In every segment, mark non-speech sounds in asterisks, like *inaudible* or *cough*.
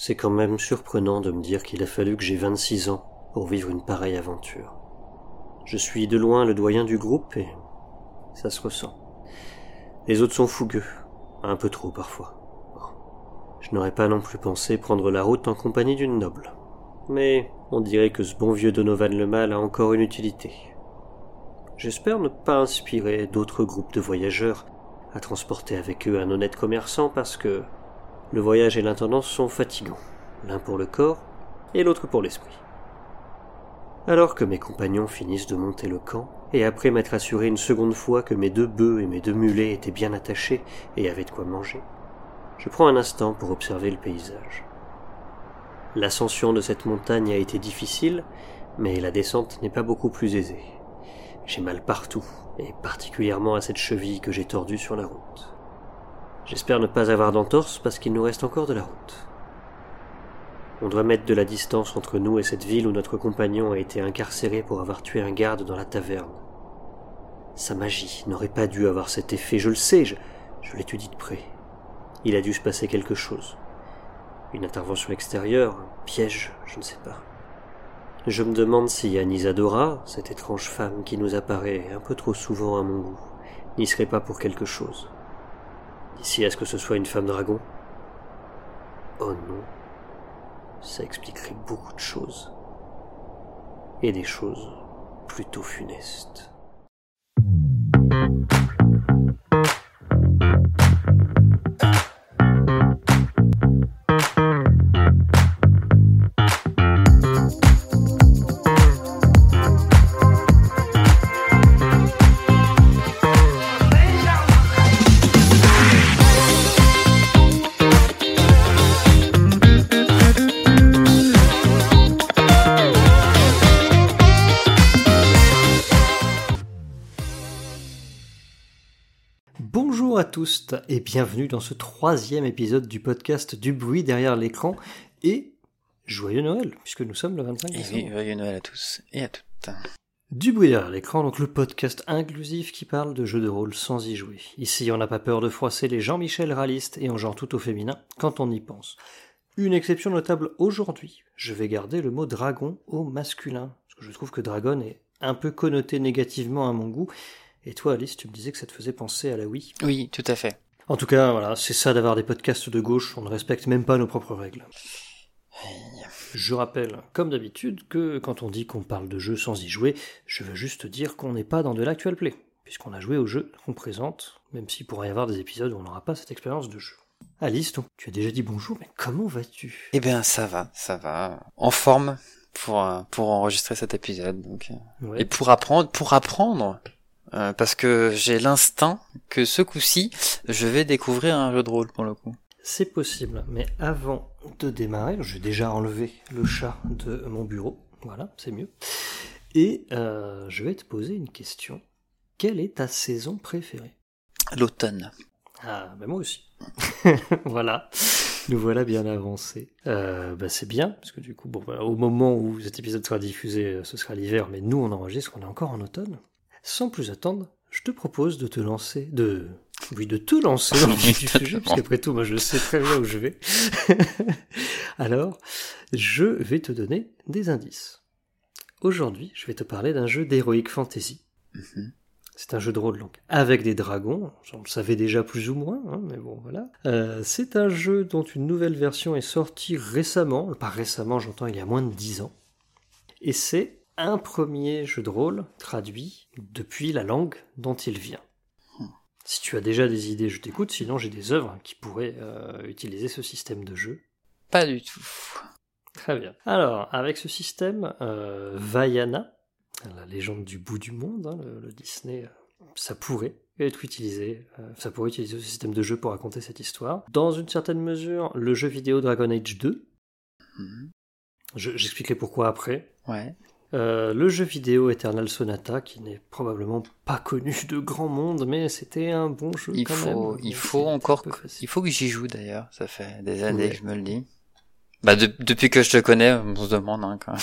C'est quand même surprenant de me dire qu'il a fallu que j'ai 26 ans pour vivre une pareille aventure. Je suis de loin le doyen du groupe et ça se ressent. Les autres sont fougueux, un peu trop parfois. Je n'aurais pas non plus pensé prendre la route en compagnie d'une noble. Mais on dirait que ce bon vieux Donovan le Mal a encore une utilité. J'espère ne pas inspirer d'autres groupes de voyageurs à transporter avec eux un honnête commerçant parce que le voyage et l'intendance sont fatigants, l'un pour le corps et l'autre pour l'esprit. Alors que mes compagnons finissent de monter le camp, et après m'être assuré une seconde fois que mes deux bœufs et mes deux mulets étaient bien attachés et avaient de quoi manger, je prends un instant pour observer le paysage. L'ascension de cette montagne a été difficile, mais la descente n'est pas beaucoup plus aisée. J'ai mal partout, et particulièrement à cette cheville que j'ai tordue sur la route. J'espère ne pas avoir d'entorse parce qu'il nous reste encore de la route. On doit mettre de la distance entre nous et cette ville où notre compagnon a été incarcéré pour avoir tué un garde dans la taverne. Sa magie n'aurait pas dû avoir cet effet, je le sais, je, l'étudie de près. Il a dû se passer quelque chose. Une intervention extérieure, un piège, je ne sais pas. Je me demande si Anisadora, cette étrange femme qui nous apparaît un peu trop souvent à mon goût, n'y serait pas pour quelque chose. D'ici à ce que ce soit une femme dragon Oh non. Ça expliquerait beaucoup de choses. Et des choses plutôt funestes. Tous et bienvenue dans ce troisième épisode du podcast Du bruit derrière l'écran et joyeux Noël puisque nous sommes le 25 Et décembre. joyeux Noël à tous et à toutes. Du bruit derrière l'écran, donc le podcast inclusif qui parle de jeux de rôle sans y jouer. Ici, on n'a pas peur de froisser les Jean-Michel réalistes et on genre tout au féminin quand on y pense. Une exception notable aujourd'hui, je vais garder le mot dragon au masculin, parce que je trouve que dragon est un peu connoté négativement à mon goût. Et toi, Alice, tu me disais que ça te faisait penser à la Wii. Oui, tout à fait. En tout cas, voilà, c'est ça d'avoir des podcasts de gauche, on ne respecte même pas nos propres règles. Je rappelle, comme d'habitude, que quand on dit qu'on parle de jeux sans y jouer, je veux juste dire qu'on n'est pas dans de l'actual play, puisqu'on a joué au jeu qu'on présente, même s'il pourrait y avoir des épisodes où on n'aura pas cette expérience de jeu. Alice, donc, tu as déjà dit bonjour, mais comment vas-tu? Eh bien, ça va, ça va. En forme pour, euh, pour enregistrer cet épisode. Donc, euh, Ouais. Et pour apprendre, pour apprendre, euh, parce que j'ai l'instinct que ce coup-ci, je vais découvrir un jeu de rôle pour le coup. C'est possible, mais avant de démarrer, j'ai déjà enlevé le chat de mon bureau, voilà, c'est mieux. Et euh, je vais te poser une question. Quelle est ta saison préférée? L'automne. Ah, ben moi aussi. *laughs* voilà, nous voilà bien avancés. Euh, bah c'est bien, parce que du coup, bon, voilà, au moment où cet épisode sera diffusé, euh, ce sera l'hiver, mais nous on enregistre, on est encore en automne. Sans plus attendre, je te propose de te lancer, de, oui, de te lancer dans le *laughs* vif du sujet, parce qu'après tout, moi je sais très bien où je vais. *laughs* Alors, je vais te donner des indices. Aujourd'hui, je vais te parler d'un jeu d'heroic fantasy. Mhm. C'est un jeu de rôle donc avec des dragons, on le savait déjà plus ou moins, hein, mais bon voilà. Euh, c'est un jeu dont une nouvelle version est sortie récemment, pas récemment j'entends il y a moins de 10 ans, et c'est un premier jeu de rôle traduit depuis la langue dont il vient. Si tu as déjà des idées, je t'écoute, sinon j'ai des œuvres qui pourraient euh, utiliser ce système de jeu. Pas du tout. Très bien. Alors, avec ce système, euh, Vaiana, la légende du bout du monde, hein, le, le Disney, euh, ça pourrait être utilisé, euh, ça pourrait utiliser ce système de jeu pour raconter cette histoire. Dans une certaine mesure, le jeu vidéo Dragon Age 2, Mhm. je- j'expliquerai pourquoi après. Ouais. Euh, le jeu vidéo Eternal Sonata, qui n'est probablement pas connu de grand monde, mais c'était un bon jeu Il quand faut, même. il faut encore, il faut que j'y joue d'ailleurs. Ça fait des années Ouais. que je me le dis. Bah, de- depuis que je te connais, on se demande, hein, quand.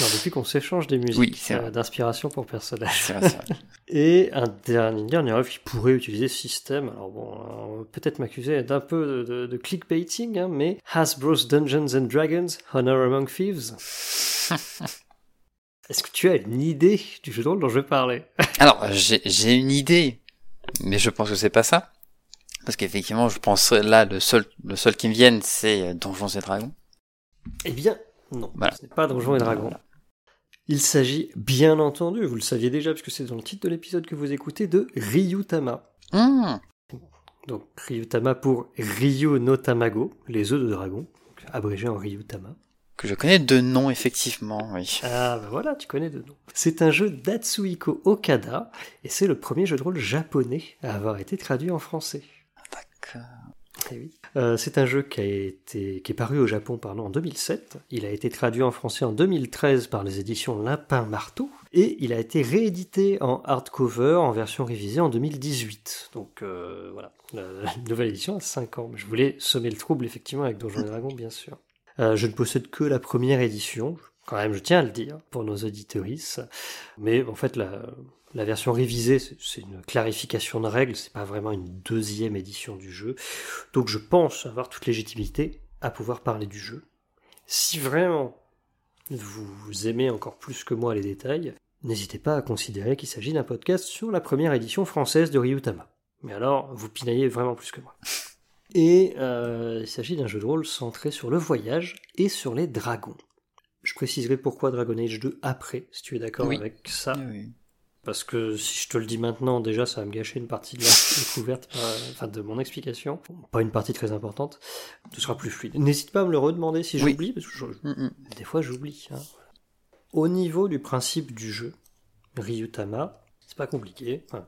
Non, depuis qu'on s'échange des musiques Oui, euh, d'inspiration pour vrai. *laughs* Et un dernier, une dernière œuvre qui pourrait utiliser ce système, alors bon, euh, on peut-être m'accuser d'un peu de, de- de clickbaiting, hein, mais Hasbro's Dungeons and Dragons, Honor Among Thieves. *laughs* Est-ce que tu as une idée du jeu de rôle dont je vais parler? Alors, j'ai j'ai une idée, mais je pense que c'est pas ça. Parce qu'effectivement, je pense là, le seul, le seul qui me vienne, c'est Donjons et Dragons. Eh bien, non, Voilà. ce n'est pas Donjons et Dragons. Il s'agit, bien entendu, vous le saviez déjà puisque c'est dans le titre de l'épisode que vous écoutez, de Ryutama. Hum, Donc Ryutama pour Ryu no Tamago, les œufs de dragon, abrégé en Ryutama. que je connais de nom, effectivement, oui. Ah bah voilà, tu connais de nom. C'est un jeu d'Atsuhiko Okada, et c'est le premier jeu de rôle japonais à avoir été traduit en français. D'accord. Eh oui. Euh, c'est un jeu qui, a été, qui est paru au Japon pardon, en 2007. Il a été traduit en français en 2013 par les éditions Lapin Marteau. Et il a été réédité en hardcover en version révisée en 2018. Donc euh, voilà, la, la *laughs* nouvelle édition a 5 ans. Je voulais semer le trouble effectivement avec Donjons et *laughs* Dragons, bien sûr. Euh, je ne possède que la première édition, quand même je tiens à le dire, pour nos auditoristes. Mais en fait, la, la version révisée, c'est une clarification de règles, c'est pas vraiment une deuxième édition du jeu. Donc je pense avoir toute légitimité à pouvoir parler du jeu. Si vraiment vous aimez encore plus que moi les détails, n'hésitez pas à considérer qu'il s'agit d'un podcast sur la première édition française de Ryutama. Mais alors, vous pinaillez vraiment plus que moi. Et euh, il s'agit d'un jeu de rôle centré sur le voyage et sur les dragons. Je préciserai pourquoi Dragon Age 2 après, si tu es d'accord Oui. avec ça. Oui. Parce que si je te le dis maintenant, déjà, ça va me gâcher une partie de la *laughs* découverte, euh, enfin de mon explication. Pas une partie très importante. Ce sera plus fluide. N'hésite pas à me le redemander si Oui. j'oublie, parce que je- Hum, hum. des fois j'oublie. hein. Au niveau du principe du jeu, Ryutama, c'est pas compliqué. Enfin,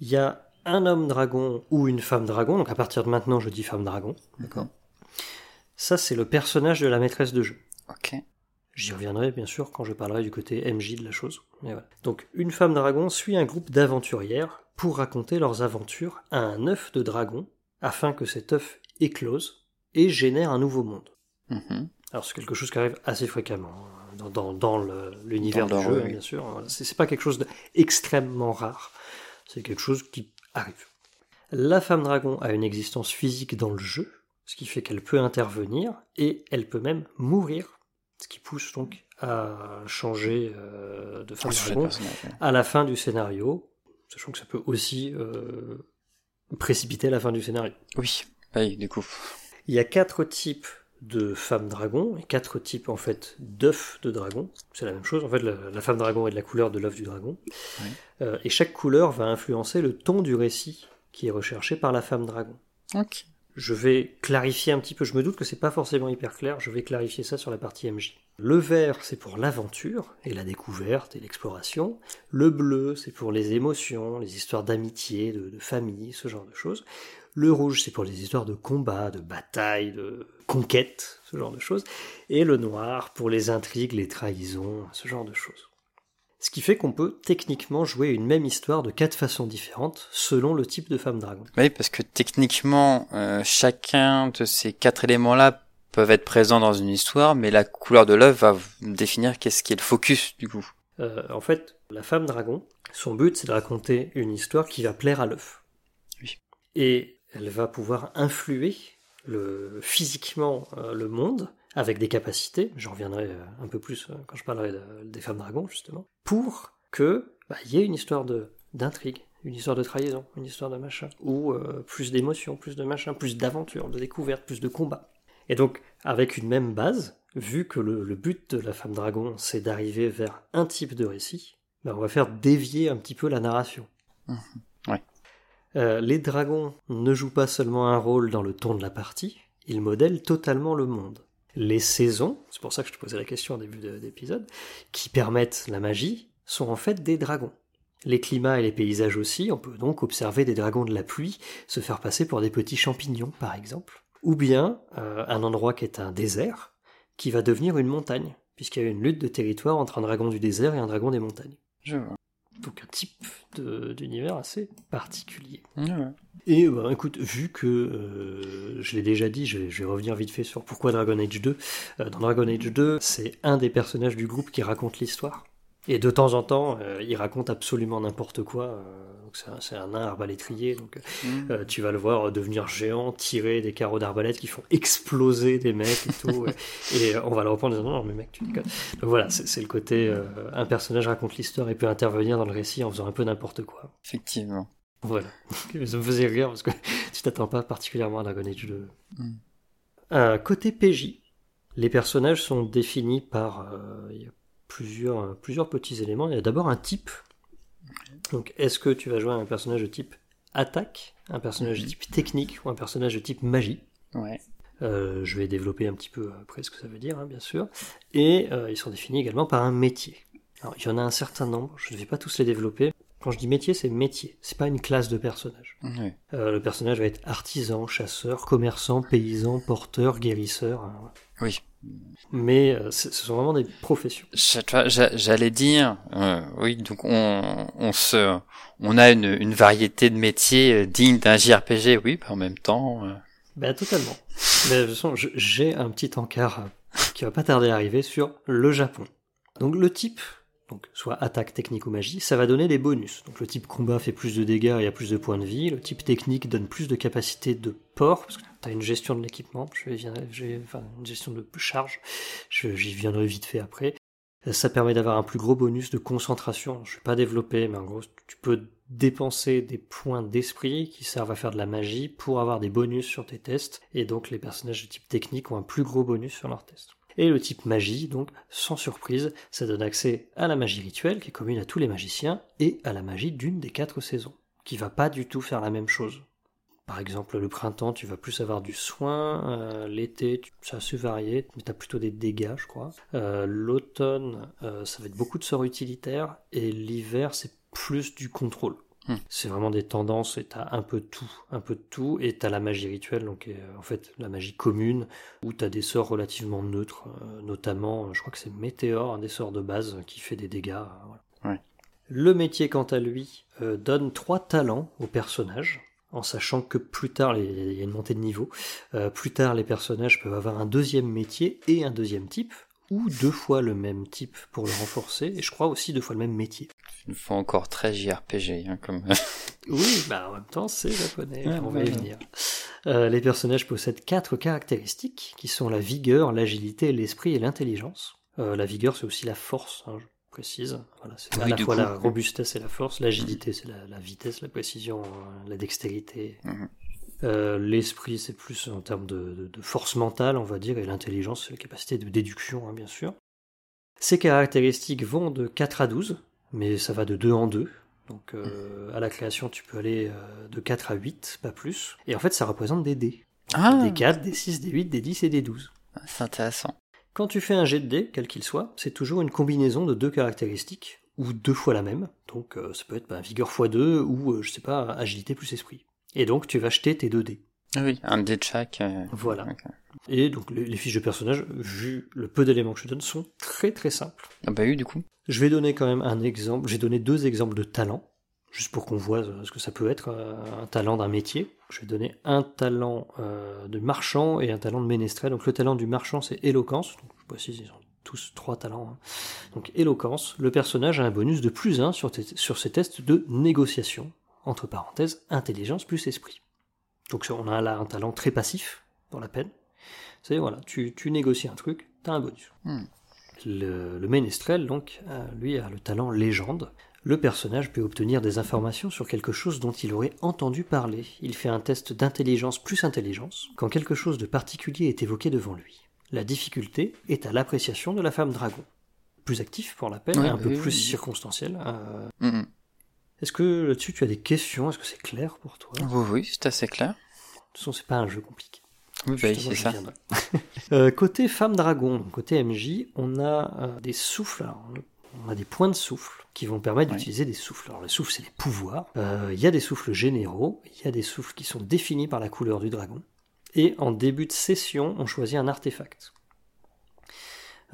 Il y a un homme dragon ou une femme dragon, donc à partir de maintenant je dis femme dragon. D'accord. Ça c'est le personnage de la maîtresse de jeu. Ok. J'y reviendrai bien sûr quand je parlerai du côté MJ de la chose. Mais voilà. Donc une femme dragon suit un groupe d'aventurières pour raconter leurs aventures à un œuf de dragon afin que cet œuf éclose et génère un nouveau monde. Mhm. Alors c'est quelque chose qui arrive assez fréquemment hein, dans, dans, dans le- l'univers du jeu, oui. bien sûr. Voilà. C'est pas quelque chose d'extrêmement rare. C'est quelque chose qui arrive. La femme dragon a une existence physique dans le jeu, ce qui fait qu'elle peut intervenir et elle peut même mourir, ce qui pousse donc à changer euh, de femme Ah, ouais. à la fin du scénario, sachant que ça peut aussi euh, précipiter la fin du scénario. Oui. Oui, du coup. Il y a quatre types de femmes dragons et quatre types en fait d'œufs de dragon. C'est la même chose. En fait, la, la femme dragon est de la couleur de l'œuf du dragon. Oui. Euh, et chaque couleur va influencer le ton du récit qui est recherché par la femme dragon. Ok. Je vais clarifier un petit peu. Je me doute que c'est pas forcément hyper clair. Je vais clarifier ça sur la partie MJ. Le vert, c'est pour l'aventure et la découverte et l'exploration. Le bleu, c'est pour les émotions, les histoires d'amitié, de, famille, ce genre de choses. Le rouge, c'est pour les histoires de combat, de bataille, de conquête, ce genre de choses. Et le noir, pour les intrigues, les trahisons, ce genre de choses. Ce qui fait qu'on peut techniquement jouer une même histoire de quatre façons différentes selon le type de femme dragon. Oui, parce que techniquement, euh, chacun de ces quatre éléments-là peuvent être présents dans une histoire, mais la couleur de l'œuvre va définir qu'est-ce qui est le focus du coup. Euh, en fait, la femme dragon, son but, c'est de raconter une histoire qui va plaire à l'œuf. Oui. Et elle va pouvoir influer le, physiquement euh, le monde avec des capacités, j'en reviendrai euh, un peu plus euh, quand je parlerai de- des femmes dragons, justement, pour que bah, y ait une histoire de d'intrigue, une histoire de trahison, une histoire de machin, ou euh, plus d'émotions, plus de machin, plus d'aventure, de découverte, plus de combat. Et donc, avec une même base, vu que le, le but de la femme dragon, c'est d'arriver vers un type de récit, ben, on va faire dévier un petit peu la narration. Ouais. Euh, les dragons ne jouent pas seulement un rôle dans le ton de la partie, ils modèlent totalement le monde. Les saisons, c'est pour ça que je te posais la question au début de- d'épisode, qui permettent la magie, sont en fait des dragons. Les climats et les paysages aussi, on peut donc observer des dragons de la pluie se faire passer pour des petits champignons, par exemple. Ou bien euh, un endroit qui est un désert, qui va devenir une montagne, puisqu'il y a une lutte de territoire entre un dragon du désert et un dragon des montagnes. Je vois. Donc un type de- d'univers assez particulier. Et bah, écoute, vu que euh, je l'ai déjà dit, je vais, je vais revenir vite fait sur pourquoi Dragon Age 2. Euh, dans Dragon Age 2, c'est un des personnages du groupe qui raconte l'histoire. Et de temps en temps, euh, il raconte absolument n'importe quoi. Euh, donc c'est un, nain arbalétrier, donc Mm. euh, tu vas le voir devenir géant, tirer des carreaux d'arbalète qui font exploser des mecs et tout. et euh, on va le reprendre en disant non, mais mec, tu déconnes. Donc voilà, c'est le côté euh, un personnage raconte l'histoire et peut intervenir dans le récit en faisant un peu n'importe quoi. Effectivement. Voilà. *laughs* Ça me faisait rire parce que *laughs* tu t'attends pas particulièrement à Dragon Age 2. Mm. Euh, côté PJ, les personnages sont définis par euh, il y a plusieurs, plusieurs petits éléments. Il y a d'abord un type. Donc, est-ce que tu vas jouer un personnage de type attaque, un personnage de type technique ou un personnage de type magie? Ouais. Euh, Je vais développer un petit peu après ce que ça veut dire, hein, bien sûr. Et euh, ils sont définis également par un métier. Alors, il y en a un certain nombre, je ne vais pas tous les développer. Quand je dis métier, c'est métier, c'est pas une classe de personnage. Ouais. Euh, le personnage va être artisan, chasseur, commerçant, paysan, porteur, guérisseur. hein. Oui. Mais euh, ce sont vraiment des professions. J'allais dire, euh, oui, donc on, on se, on a une, une variété de métiers euh, dignes d'un JRPG, oui, mais en même temps, euh, Ben totalement. Mais de toute façon, j'ai un petit encart qui va pas tarder à arriver sur le Japon. Donc le type, donc soit attaque, technique ou magie, ça va donner des bonus. Donc le type combat fait plus de dégâts et a plus de points de vie. Le type technique donne plus de capacité de port, parce que tu une gestion de l'équipement, enfin une gestion de charge, j'y viendrai vite fait après. Ça permet d'avoir un plus gros bonus de concentration. Je vais pas développer, mais en gros, tu peux dépenser des points d'esprit qui servent à faire de la magie pour avoir des bonus sur tes tests. Et donc, les personnages de type technique ont un plus gros bonus sur leurs tests. Et le type magie, donc, sans surprise, ça donne accès à la magie rituelle, qui est commune à tous les magiciens, et à la magie d'une des quatre saisons, qui va pas du tout faire la même chose. Par exemple, le printemps, tu vas plus avoir du soin. euh, L'été, c'est assez varié, mais tu as plutôt des dégâts, je crois. Euh, L'automne, euh, ça va être beaucoup de sorts utilitaires. Et l'hiver, c'est plus du contrôle. Hmm. C'est vraiment des tendances et t'as un peu de tout, un peu de tout, et t'as la magie rituelle, donc euh, en fait la magie commune, où t'as des sorts relativement neutres, notamment, je crois que c'est Météore, un des sorts de base qui fait des dégâts. voilà. Ouais. Le métier, quant à lui, euh, donne trois talents au personnage, en sachant que plus tard, il y a- il y a une montée de niveau, euh, plus tard les personnages peuvent avoir un deuxième métier et un deuxième type, ou deux fois le même type pour le renforcer, et je crois aussi deux fois le même métier. une fois encore très JRPG, hein, comme. *laughs* Oui, bah en même temps, c'est japonais, Ouais, on va y ouais. venir. Euh, les personnages possèdent quatre caractéristiques, qui sont la vigueur, l'agilité, l'esprit et l'intelligence. Euh, la vigueur, c'est aussi la force, hein, je précise. Voilà, c'est à Oui, la du fois coup. la robustesse et la force. L'agilité, c'est la, la vitesse, la précision, euh, la dextérité. Mhm. Euh, l'esprit, c'est plus en termes de, de- de force mentale, on va dire, et l'intelligence, c'est la capacité de déduction, hein, bien sûr. Ces caractéristiques vont de 4 à 12, mais ça va de 2 en 2. Donc euh, à la création, tu peux aller euh, de 4 à 8, pas plus. Et en fait, ça représente des dés. Ah, Des 4, des 6, des 8, des 10 et des 12. c'est intéressant. Quand tu fais un jet de dés, quel qu'il soit, c'est toujours une combinaison de deux caractéristiques, ou deux fois la même. Donc euh, ça peut être bah, vigueur x 2, ou euh, je sais pas, agilité plus esprit. Et donc tu vas jeter tes deux dés. Ah Oui, un dé de chaque. euh, Voilà. Et donc les, les fiches de personnages, vu le peu d'éléments que je donne, sont très très simples. Ah bah oui, du coup. Je vais donner quand même un exemple. J'ai donné deux exemples de talents, juste pour qu'on voit euh, ce que ça peut être, euh, un talent d'un métier. Je vais donner un talent euh, de marchand et un talent de ménestrel. Donc le talent du marchand, c'est éloquence. Donc, je précise, ils ont tous trois talents. hein. Donc éloquence, le personnage a un bonus de plus 1 sur, sur ses tests de négociation, entre parenthèses, intelligence plus esprit. Donc on a là un talent très passif dans la peine. C'est voilà, tu, tu négocies un truc, t'as un bonus. Hmm. Le, le ménestrel, donc, lui a le talent légende. Le personnage peut obtenir des informations sur quelque chose dont il aurait entendu parler. Il fait un test d'intelligence plus intelligence quand quelque chose de particulier est évoqué devant lui. La difficulté est à l'appréciation de la femme dragon. Plus actif pour la peine, Oui, un bah peu oui, plus oui. circonstanciel. Euh, Mhm. Est-ce que là-dessus tu as des questions? Est-ce que c'est clair pour toi? De Oui, oui, c'est assez clair. toute façon, c'est pas un jeu compliqué. Oui, bah, c'est ça. *laughs* Euh, côté femme dragon, donc côté MJ, on a euh, des souffles. alors, on a des points de souffle qui vont permettre d'utiliser des souffles. Alors, les souffles, c'est des pouvoirs. Euh, Il y a des souffles généraux, il y a des souffles qui sont définis par la couleur du dragon. Et en début de session, on choisit un artefact.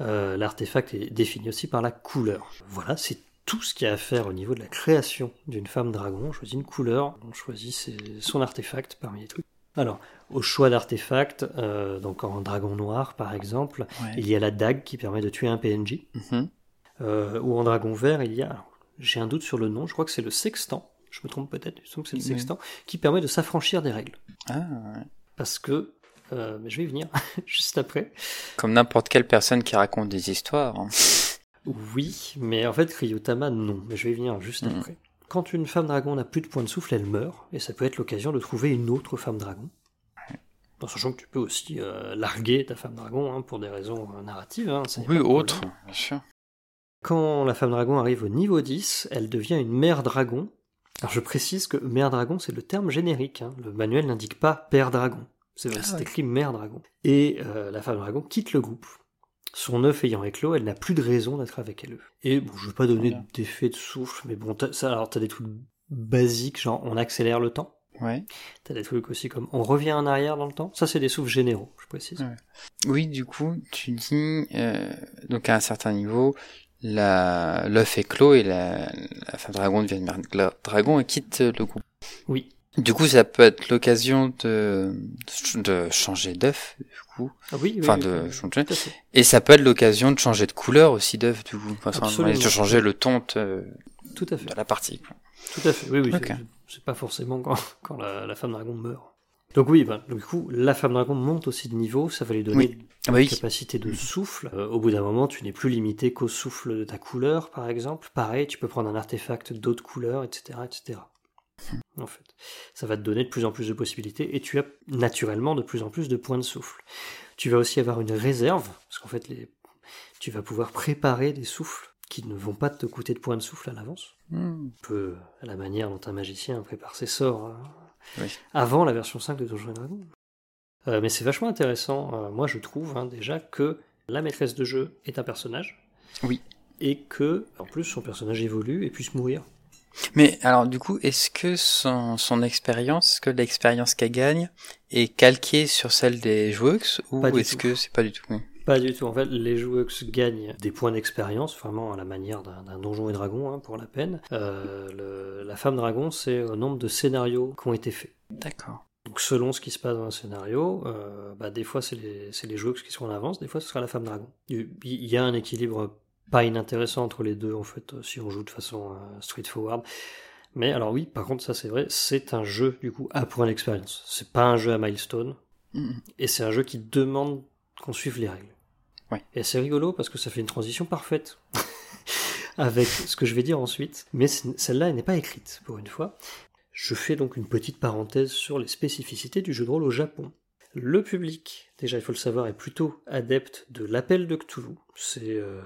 Euh, L'artefact est défini aussi par la couleur. Voilà, c'est tout ce qu'il y a à faire au niveau de la création d'une femme dragon. On choisit une couleur, on choisit ses- son artefact parmi les trucs. Alors, au choix d'artefacts, euh, donc en dragon noir par exemple, Ouais. il y a la dague qui permet de tuer un PNJ. Mhm. Euh, ou en dragon vert, il y a, j'ai un doute sur le nom, je crois que c'est le sextant, je me trompe peut-être, je me que c'est le Oui. sextant, qui permet de s'affranchir des règles. Ah, ouais. Parce que, euh, mais je vais y venir *laughs* juste après. Comme n'importe quelle personne qui raconte des histoires. hein. Oui, mais en fait, Ryutama, non, mais je vais y venir juste Mhm. après. Quand une femme dragon n'a plus de points de souffle, elle meurt, et ça peut être l'occasion de trouver une autre femme dragon. En sachant que tu peux aussi euh, larguer ta femme dragon hein, pour des raisons euh, narratives. hein, Oui, autre, bien sûr. Quand la femme dragon arrive au niveau 10, elle devient une mère dragon. Alors je précise que mère dragon, c'est le terme générique. hein. Le manuel n'indique pas père dragon. C'est Ah ouais. écrit mère dragon. Et euh, la femme dragon quitte le groupe. Son œuf ayant éclos, elle n'a plus de raison d'être avec elle. Et bon, je veux pas donner Voilà. d'effet de souffle, mais bon, ça, alors t'as des trucs basiques, genre on accélère le temps. Ouais. T'as des trucs aussi comme on revient en arrière dans le temps. Ça, c'est des souffles généraux, je précise. Ouais. Oui, du coup, tu dis, euh, donc à un certain niveau, l'œuf est clos et la, la femme dragon devient mère dragon et quitte le groupe. Oui. Du coup, ça peut être l'occasion de, de changer d'œuf, du coup. Ah oui, oui, Enfin, oui, de changer. tout à fait. Et ça peut être l'occasion de changer de couleur aussi d'œuf, du coup. Enfin, Absolument. de changer le ton de, Tout à fait. de la partie. quoi. Tout à fait, oui, oui. Ok. c'est- C'est pas forcément quand, quand la, la femme dragon meurt. Donc oui, ben, du coup, la femme dragon monte aussi de niveau, ça va lui donner Ah bah une oui. capacité de souffle. Euh, au bout d'un moment, tu n'es plus limité qu'au souffle de ta couleur, par exemple. Pareil, tu peux prendre un artefact d'autres couleurs, etc., etc. En fait, ça va te donner de plus en plus de possibilités et tu as naturellement de plus en plus de points de souffle. Tu vas aussi avoir une réserve, parce qu'en fait, les... tu vas pouvoir préparer des souffles qui ne vont pas te coûter de points de souffle à l'avance Hmm. un peu à la manière dont un magicien prépare ses sorts hein, Oui. avant la version 5 de Donjons et Dragons. Euh, mais c'est vachement intéressant, euh, moi je trouve hein, déjà que la maîtresse de jeu est un personnage. Oui. Et que, en plus, son personnage évolue et puisse mourir. Mais alors, du coup, est-ce que son, son expérience, est-ce que l'expérience qu'elle gagne est calquée sur celle des joueuses ou est-ce que c'est pas du tout oui. Pas du tout. En fait, les joueurs gagnent des points d'expérience, vraiment à la manière d'un donjon et dragon, hein, pour la peine. Euh, le- la femme dragon, c'est au nombre de scénarios qui ont été faits. D'accord. Donc selon ce qui se passe dans un scénario, euh, bah, des fois c'est les, les joueurs qui sont en avance, des fois ce sera la femme dragon. Il y a un équilibre pas inintéressant entre les deux en fait, euh, si on joue de façon euh, straightforward. Mais alors oui, par contre ça c'est vrai, c'est un jeu du coup à point d'expérience. C'est pas un jeu à milestone, Mhm. et c'est un jeu qui demande qu'on suive les règles. Et c'est rigolo parce que ça fait une transition parfaite *laughs* avec ce que je vais dire ensuite, mais celle-là elle n'est pas écrite pour une fois. Je fais donc une petite parenthèse sur les spécificités du jeu de rôle au Japon. Le public, déjà il faut le savoir, est plutôt adepte de l'appel de Cthulhu. C'est euh,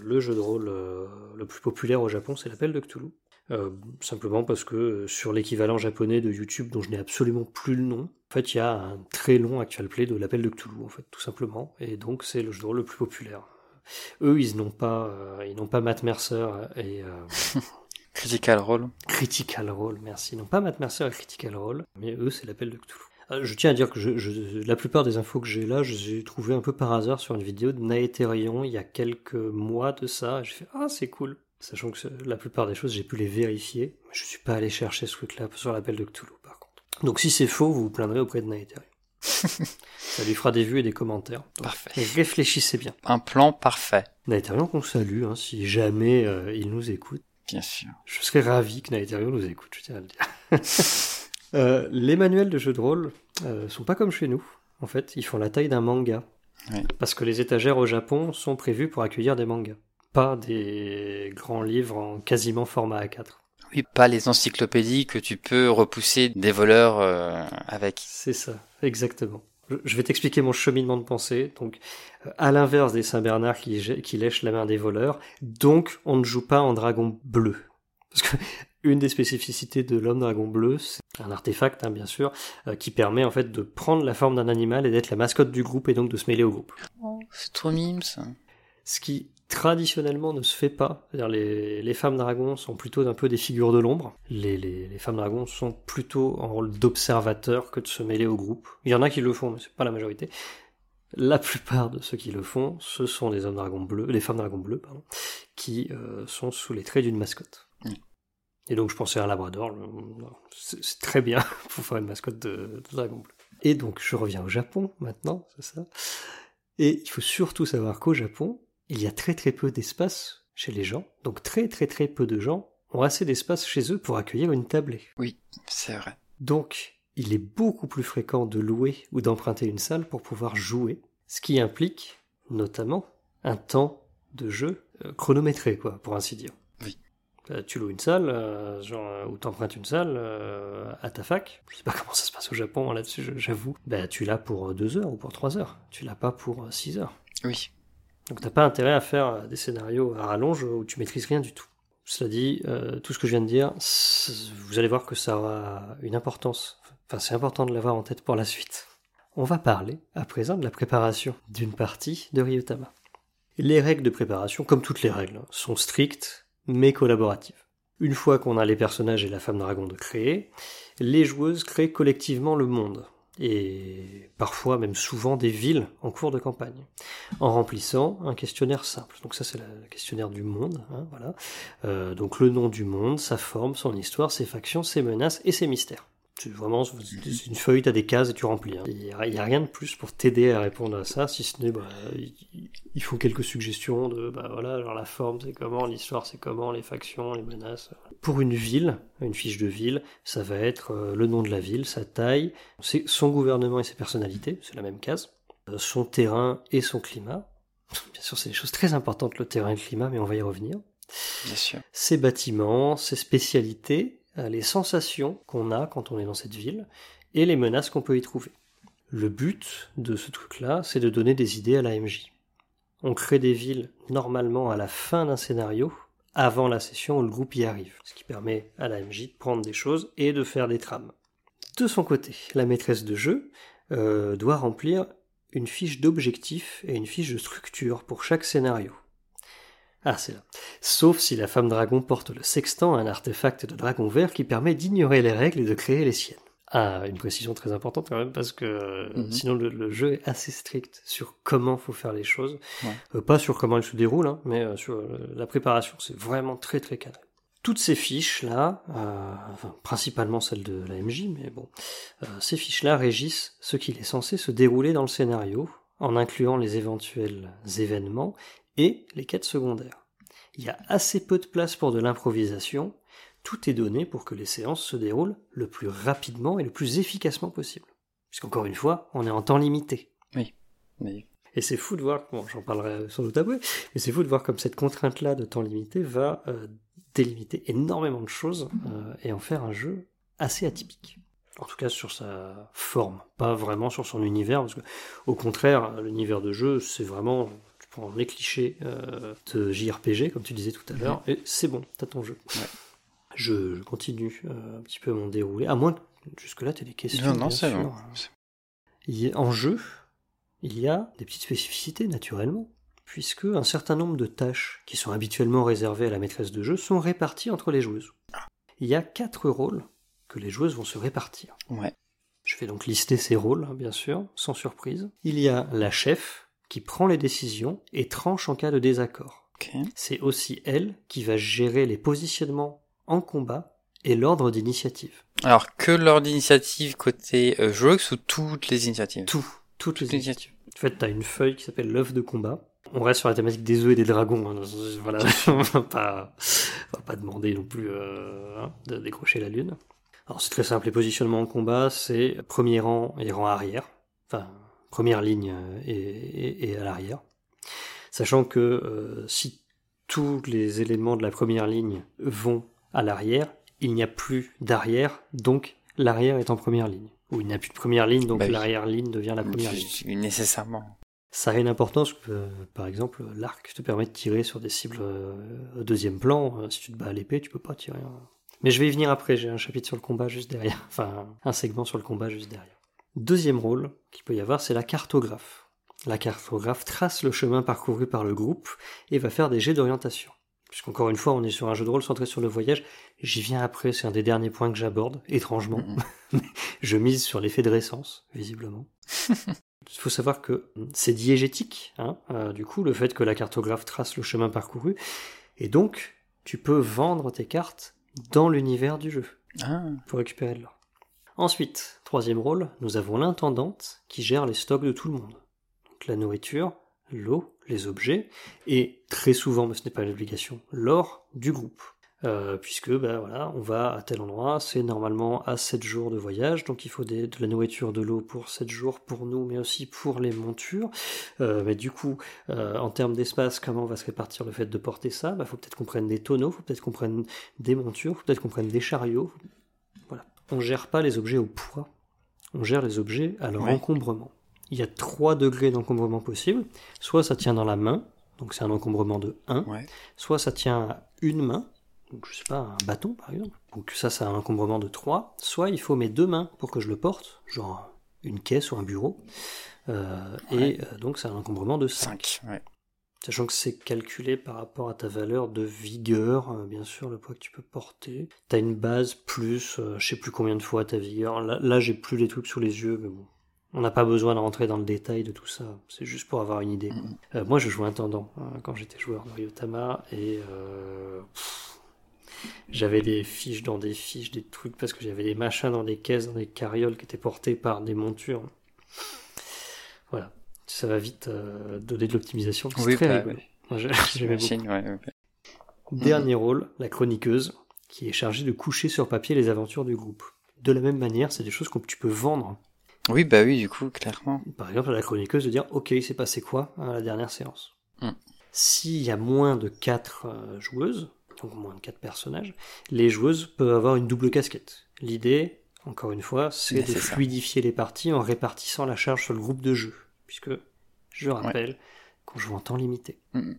le jeu de rôle euh, le plus populaire au Japon, c'est l'appel de Cthulhu. Euh, simplement parce que sur l'équivalent japonais de YouTube, dont je n'ai absolument plus le nom, en fait il y a un très long actual play de l'appel de Cthulhu, en fait, tout simplement. Et donc c'est le jeu de rôle le plus populaire. Eux, ils n'ont pas, euh, ils n'ont pas Matt Mercer et euh, *laughs* Critical Role. Critical Role, merci. Non pas Matt Mercer et Critical Role, mais eux, c'est l'appel de Cthulhu. Euh, Je tiens à dire que je, je- la plupart des infos que j'ai là, je les ai trouvées un peu par hasard sur une vidéo de Naetherion il y a quelques mois de ça. J'ai fait Ah, c'est cool. Sachant que la plupart des choses, j'ai pu les vérifier. Mais je suis pas allé chercher ce truc-là sur l'appel de Cthulhu, par contre. Donc si c'est faux, vous vous plaindrez auprès de Naetherion. *laughs* ça lui fera des vues et des commentaires. Donc, Parfait. Réfléchissez bien. Un plan parfait. Naetherion qu'on salue, hein, si jamais euh, il nous écoute. Bien sûr. Je serais ravi que Naetherion nous écoute, je tiens à le dire. *laughs* Euh, les manuels de jeux de rôle euh, sont pas comme chez nous. En fait, ils font la taille d'un manga. Oui. Parce que les étagères au Japon sont prévues pour accueillir des mangas. Pas des grands livres en quasiment format A4. Oui, pas les encyclopédies que tu peux repousser des voleurs euh, avec. C'est ça, exactement. Je- vais t'expliquer mon cheminement de pensée. Donc, euh, à l'inverse des Saint-Bernard qui, lèchent la main des voleurs, donc on ne joue pas en dragon bleu. Parce que *laughs* une des spécificités de l'homme dragon bleu, c'est un artefact, hein, bien sûr, euh, qui permet en fait de prendre la forme d'un animal et d'être la mascotte du groupe et donc de se mêler au groupe. C'est trop mime ça. Ce qui traditionnellement ne se fait pas. Les, les femmes dragons sont plutôt un peu des figures de l'ombre. Les, les, les femmes dragons sont plutôt en rôle d'observateur que de se mêler au groupe. Il y en a qui le font, mais c'est pas la majorité. la plupart de ceux qui le font, ce sont des hommes dragons bleus, les femmes dragons bleus, pardon, qui euh, sont sous les traits d'une mascotte. Mm. Et donc je pensais à un labrador, c'est très bien *laughs* pour faire une mascotte de, de dragon bleu. Et donc je reviens au Japon maintenant, c'est ça. Et il faut surtout savoir qu'au Japon, il y a très très peu d'espace chez les gens, donc très très très peu de gens ont assez d'espace chez eux pour accueillir une tablée. C'est vrai. Donc, il est beaucoup plus fréquent de louer ou d'emprunter une salle pour pouvoir jouer, ce qui implique notamment un temps de jeu euh, chronométré, quoi, pour ainsi dire. Oui. Euh, tu loues une salle, euh, genre, ou t'empruntes une salle euh, à ta fac. Je sais pas *laughs* comment ça se passe au Japon hein, là-dessus, j'avoue. Ben, tu l'as pour deux heures ou pour trois heures. Tu l'as pas pour six heures. Oui. Donc t'as pas intérêt à faire euh, des scénarios à rallonge où tu maîtrises rien du tout. Cela dit, euh, tout ce que je viens de dire, vous allez voir que ça aura une importance. Enfin, c'est important de l'avoir en tête pour la suite. On va parler à présent de la préparation d'une partie de Ryutama. Les règles de préparation, comme toutes les règles, hein, sont strictes mais collaboratives. Une fois qu'on a les personnages et la femme dragon de créer, les joueuses créent collectivement le monde, et parfois même souvent des villes en cours de campagne en remplissant un questionnaire simple. Donc ça c'est le questionnaire du monde, hein, voilà. Euh, donc le nom du monde, sa forme, son histoire, ses factions, ses menaces et ses mystères. C'est vraiment c'est une feuille, t'as des cases et tu remplis. hein. Il n'y a, rien de plus pour t'aider à répondre à ça, si ce n'est bah, il- faut quelques suggestions de bah voilà, genre la forme c'est comment, l'histoire c'est comment, les factions, les menaces. Pour une ville, une fiche de ville, ça va être euh, le nom de la ville, sa taille, c'est son gouvernement et ses personnalités, c'est la même case euh, son terrain et son climat. Bien sûr, c'est des choses très importantes, le terrain et le climat, mais on va y revenir. Bien sûr. Ses bâtiments, ses spécialités, les sensations qu'on a quand on est dans cette ville, et les menaces qu'on peut y trouver. Le but de ce truc-là, c'est de donner des idées à la MJ. On crée des villes normalement à la fin d'un scénario, avant la session où le groupe y arrive, ce qui permet à la MJ de prendre des choses et de faire des trames. De son côté, la maîtresse de jeu euh, doit remplir une fiche d'objectif et une fiche de structure pour chaque scénario. Ah, c'est là. Sauf si la femme dragon porte le sextant, un artefact de dragon vert qui permet d'ignorer les règles et de créer les siennes. Ah, une précision très importante quand même parce que euh, Mhm. sinon le, le jeu est assez strict sur comment faut faire les choses, Ouais. Euh, pas sur comment elles se déroulent, hein, mais euh, sur euh, la préparation. C'est vraiment très très cadré. Toutes ces fiches là, enfin, principalement celles de la MJ, mais bon, ces fiches-là régissent ce qu'il est censé se dérouler dans le scénario, en incluant les éventuels événements et les quêtes secondaires. Il y a assez peu de place pour de l'improvisation, tout est donné pour que les séances se déroulent le plus rapidement et le plus efficacement possible. Puisqu'encore une fois, on est en temps limité. Mais Et c'est fou de voir, bon, j'en parlerai sans doute après, mais c'est fou de voir comme cette contrainte-là de temps limité va euh, délimiter énormément de choses euh, et en faire un jeu assez atypique. En tout cas sur sa forme, pas vraiment sur son univers, parce que au contraire, l'univers de jeu, c'est vraiment, les clichés euh, de JRPG, comme tu disais tout à l'heure, et c'est bon, t'as ton jeu. Ouais. *laughs* Je, je continue euh, un petit peu mon déroulé, à moins que jusque-là tu aies des questions. non, non, c'est bon. En jeu, il y a des petites spécificités naturellement, puisque un certain nombre de tâches qui sont habituellement réservées à la maîtresse de jeu sont réparties entre les joueuses. Il y a quatre rôles que les joueuses vont se répartir. Ouais. Je vais donc lister ces rôles, hein, bien sûr, sans surprise. Il y a la chef qui prend les décisions et tranche en cas de désaccord. C'est aussi elle qui va gérer les positionnements en combat et l'ordre d'initiative. Alors, que l'ordre d'initiative côté euh, ou toutes les initiatives? Tout, toutes les Toutes initiatives. En fait, t'as une feuille qui s'appelle l'œuf de combat. On reste sur la thématique des œufs et des dragons. hein. Voilà, *laughs* on va pas, on va pas demander non plus euh, hein, de décrocher la lune. Alors c'est très simple. Les positionnements en combat, c'est premier rang et rang arrière. Enfin, première ligne euh, et, et- et à l'arrière. Sachant que euh, si tous les éléments de la première ligne vont à l'arrière, il n'y a plus d'arrière, donc l'arrière est en première ligne. Ou il n'y a plus de première ligne, donc Bah oui. l'arrière ligne devient la première ligne. Nécessairement. Ça a une importance que, euh, par exemple, l'arc te permet de tirer sur des cibles au deuxième plan. Si tu te bats à l'épée, tu peux pas tirer. hein. Mais je vais y venir après, j'ai un chapitre sur le combat juste derrière. *laughs* Enfin, un segment sur le combat juste derrière. Deuxième rôle qu'il peut y avoir, c'est la cartographe. La cartographe trace le chemin parcouru par le groupe et va faire des jets d'orientation. Puisqu'encore une fois, on est sur un jeu de rôle centré sur le voyage. J'y viens après, c'est un des derniers points que j'aborde, étrangement. *laughs* Je mise sur l'effet de récence, visiblement. Il *laughs* faut savoir que c'est diégétique, hein, euh, du coup, le fait que la cartographe trace le chemin parcouru, et donc tu peux vendre tes cartes dans l'univers du jeu Ah, pour récupérer de l'or. Ensuite, troisième rôle, nous avons l'intendante qui gère les stocks de tout le monde. Donc la nourriture, l'eau, les objets, et très souvent, mais ce n'est pas une obligation, l'or du groupe. Euh, puisque ben voilà, on va à tel endroit, c'est normalement à 7 jours de voyage, donc il faut de la nourriture, de l'eau pour 7 jours pour nous, mais aussi pour les montures. Euh, mais du coup, euh, en termes d'espace, comment va se répartir le fait de porter ça? Il faut peut-être qu'on prenne des tonneaux, faut peut-être qu'on prenne des montures, faut peut-être qu'on prenne des chariots. On gère pas les objets au poids, on gère les objets à leur Ouais. encombrement. Il y a trois degrés d'encombrement possible. Soit ça tient dans la main, donc c'est un encombrement de 1. ouais. Soit ça tient à une main, donc je sais pas, un bâton par exemple. Donc ça, c'est un encombrement de 3. Soit il faut mes deux mains pour que je le porte, genre une caisse ou un bureau. Euh, Et euh, donc c'est un encombrement de 5. 5. Ouais. Sachant que c'est calculé par rapport à ta valeur de vigueur, euh, bien sûr, le poids que tu peux porter. T'as une base plus, euh, je sais plus combien de fois ta vigueur. Là, là j'ai plus les trucs sous les yeux, mais bon. On n'a pas besoin de rentrer dans le détail de tout ça. C'est juste pour avoir une idée. Euh, moi, je jouais intendant hein, quand j'étais joueur de Ryotama et euh, j'avais des fiches dans des fiches, des trucs parce que j'avais des machins dans des caisses, dans des carrioles qui étaient portées par des montures. Voilà, ça va vite euh, donner de l'optimisation. C'est Oui, très bah, rigolo. oui. Moi, *laughs* ouais, ouais. Dernier rôle, la chroniqueuse, qui est chargée de coucher sur papier les aventures du groupe. De la même manière, c'est des choses que tu peux vendre. Oui, bah oui, du coup, clairement. Par exemple, à la chroniqueuse de dire Ok, il s'est passé quoi à la dernière séance Hmm. S'il y a moins de 4 joueuses, donc moins de 4 personnages, les joueuses peuvent avoir une double casquette. L'idée, encore une fois, c'est Mais de ça. fluidifier les parties en répartissant la charge sur le groupe de jeu. Puisque, je rappelle, qu'on joue en temps limité. Hmm.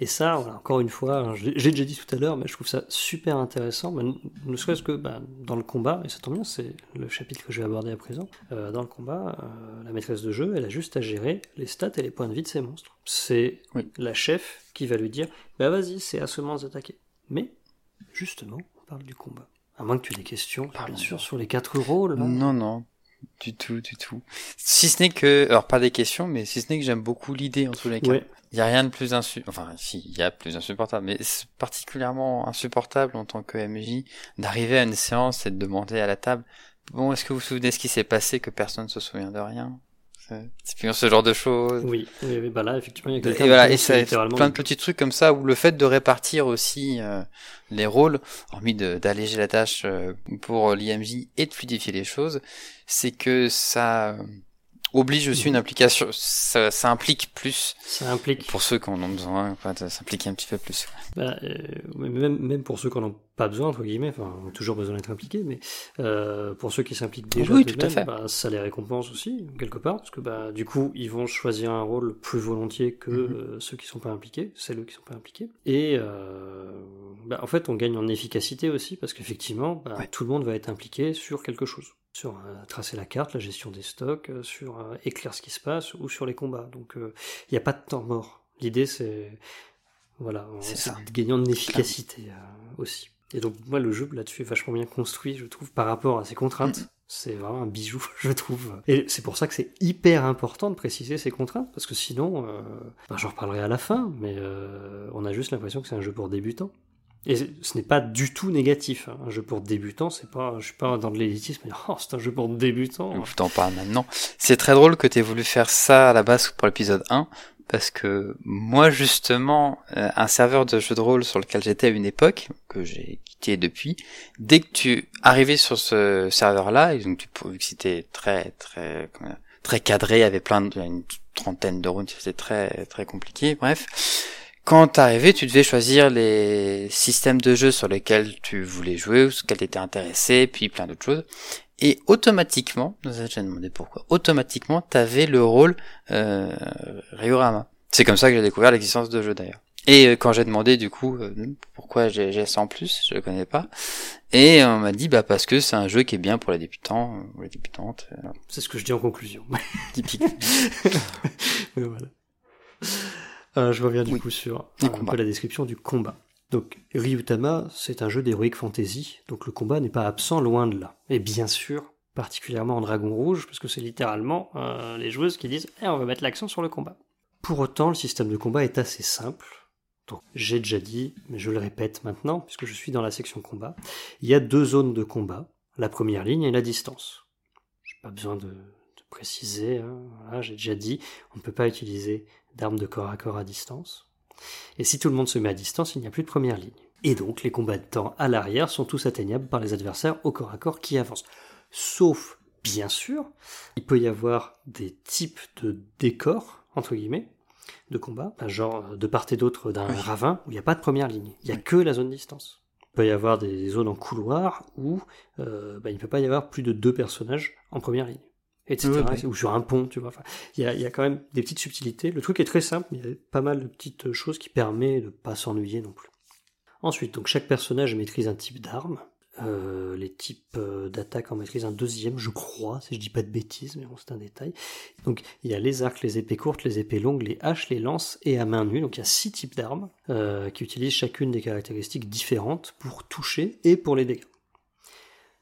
Et ça, voilà, encore une fois, hein, j'ai déjà dit tout à l'heure, mais je trouve ça super intéressant, bah, ne serait-ce que bah, dans le combat, et ça tombe bien, c'est le chapitre que je vais aborder à présent. Euh, dans le combat, euh, la maîtresse de jeu, elle a juste à gérer les stats et les points de vie de ses monstres. C'est Oui. la chef qui va lui dire, bah vas-y, c'est à ce moment d'attaquer. Mais, justement, on parle du combat. À moins que tu aies des questions, bien sûr, sur les quatre rôles. là. Non, non. Du tout, du tout. Si ce n'est que, alors pas des questions, mais si ce n'est que j'aime beaucoup l'idée en tous les cas. Ouais. Il y a rien de plus insu, enfin si, il y a plus insupportable, mais c'est particulièrement insupportable en tant que MJ d'arriver à une séance et de demander à la table, bon, est-ce que vous vous souvenez ce qui s'est passé que personne ne se souvient de rien? Typiquement ce genre de choses. Oui, bah là, effectivement, il y a Et voilà, et c'est plein de petits trucs comme ça où le fait de répartir aussi euh, les rôles, hormis d'alléger la tâche euh, pour l'IMJ et de fluidifier les choses, c'est que ça euh, oblige aussi une application, ça, ça implique plus Ça implique pour ceux qui en ont besoin, quoi, de s'impliquer un petit peu plus. Bah, euh, même, même pour ceux qui n'en ont pas besoin, entre guillemets, enfin, ont toujours besoin d'être impliqués, mais euh, pour ceux qui s'impliquent déjà, Oui, tout à fait. bah, ça les récompense aussi, quelque part, parce que bah, du coup, ils vont choisir un rôle plus volontiers que Mhm. euh, ceux qui sont pas impliqués, celles qui sont pas impliqués. Et bah, en fait, on gagne en efficacité aussi, parce qu'effectivement, Ouais. tout le monde va être impliqué sur quelque chose. Sur euh, tracer la carte, la gestion des stocks, euh, sur euh, éclaire ce qui se passe, ou sur les combats. Donc, euh, il n'y a pas de temps mort. L'idée, c'est voilà, C'est de gagner en efficacité aussi. Et donc moi le jeu là-dessus est vachement bien construit, je trouve, par rapport à ses contraintes. Mm. C'est vraiment un bijou, *laughs* je trouve. Et c'est pour ça que c'est hyper important de préciser ces contraintes, parce que sinon, ben, j'en reparlerai à la fin, mais on a juste l'impression que c'est un jeu pour débutants. Et ce n'est pas du tout négatif. hein. Un jeu pour débutants, c'est pas, je suis pas dans de l'élitisme, mais oh, c'est un jeu pour débutants. Je t'en parle maintenant. C'est très drôle que tu aies voulu faire ça à la base pour l'épisode 1, parce que moi justement, euh, un serveur de jeu de rôle sur lequel j'étais à une époque, que j'ai quitté depuis, dès que tu arrivais sur ce serveur-là, et donc tu, vu que c'était très très très cadré, il y avait plein de, une trentaine de rounds, c'était très très compliqué, bref. Quand t'arrivais, tu devais choisir les systèmes de jeu sur lesquels tu voulais jouer, ou sur lesquels t'étais intéressé, puis plein d'autres choses. Et automatiquement, j'ai demandé pourquoi, automatiquement, t'avais le rôle euh, Ryorama. C'est comme ça que j'ai découvert l'existence de jeu d'ailleurs. Et euh, quand j'ai demandé du coup euh, pourquoi j'ai ça en plus, je le connais pas. Et on m'a dit bah parce que c'est un jeu qui est bien pour les débutants euh, ou les débutantes. euh, C'est ce que je dis en conclusion. typique. *laughs* Mais voilà. Euh, je reviens du Oui. coup sur un peu la description du combat. Donc, Ryutama, c'est un jeu d'heroic fantasy, donc le combat n'est pas absent loin de là. Et bien sûr, particulièrement en Dragon Rouge, parce que c'est littéralement euh, les joueuses qui disent eh, on va mettre l'accent sur le combat. Pour autant, le système de combat est assez simple. Donc, j'ai déjà dit, mais je le répète maintenant, puisque je suis dans la section combat. Il y a deux zones de combat, la première ligne et la distance. J'ai pas besoin de, préciser, hein. voilà, j'ai déjà dit, on ne peut pas utiliser d'armes de corps à corps à distance. Et si tout le monde se met à distance, il n'y a plus de première ligne. Et donc, les combattants à l'arrière sont tous atteignables par les adversaires au corps à corps qui avancent. Sauf, bien sûr, il peut y avoir des types de décors, entre guillemets, de combat, genre de part et d'autre d'un ravin où il n'y a pas de première ligne, il n'y a que la zone distance. Il peut y avoir des zones en couloir où euh, bah, il ne peut pas y avoir plus de deux personnages en première ligne, etc. Ou sur un pont, tu vois. il, y a, il y a quand même des petites subtilités. Le truc est très simple, mais il y a pas mal de petites choses qui permettent de ne pas s'ennuyer non plus. Ensuite, donc chaque personnage maîtrise un type d'arme. Euh, les types euh, d'attaque en maîtrise un deuxième, je crois, si je dis pas de bêtises, mais bon, c'est un détail. Donc, il y a les arcs, les épées courtes, les épées longues, les haches, les lances et à main nue. Donc, il y a six types d'armes euh, qui utilisent chacune des caractéristiques différentes pour toucher et pour les dégâts.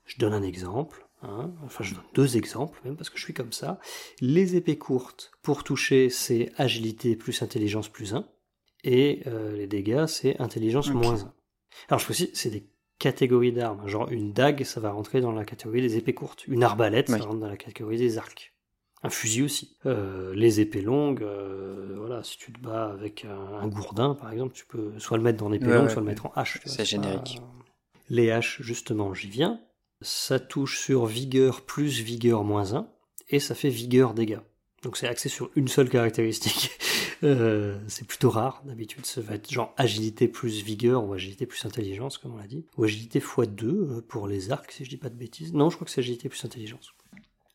Je donne un exemple. Hein. enfin, je donne deux exemples même parce que je suis comme ça. Les épées courtes pour toucher, c'est agilité plus intelligence plus 1 et les dégâts, c'est intelligence moins 1. Alors, je aussi, c'est des catégorie d'armes. Genre une dague, ça va rentrer dans la catégorie des épées courtes. Une arbalète, ça rentre dans la catégorie des arcs. Un fusil aussi. Euh, les épées longues, euh, voilà, si tu te bats avec un, gourdin, par exemple, tu peux soit le mettre dans l'épée longue, soit le mettre en hache. C'est générique. Les haches, justement, j'y viens. Ça touche sur vigueur plus vigueur moins 1, et ça fait vigueur dégâts. Donc c'est axé sur une seule caractéristique. *laughs* Euh, c'est plutôt rare. D'habitude, ça va être genre agilité plus vigueur ou agilité plus intelligence, comme on l'a dit. Ou agilité x2 euh, pour les arcs, si je dis pas de bêtises. Non, je crois que c'est agilité plus intelligence.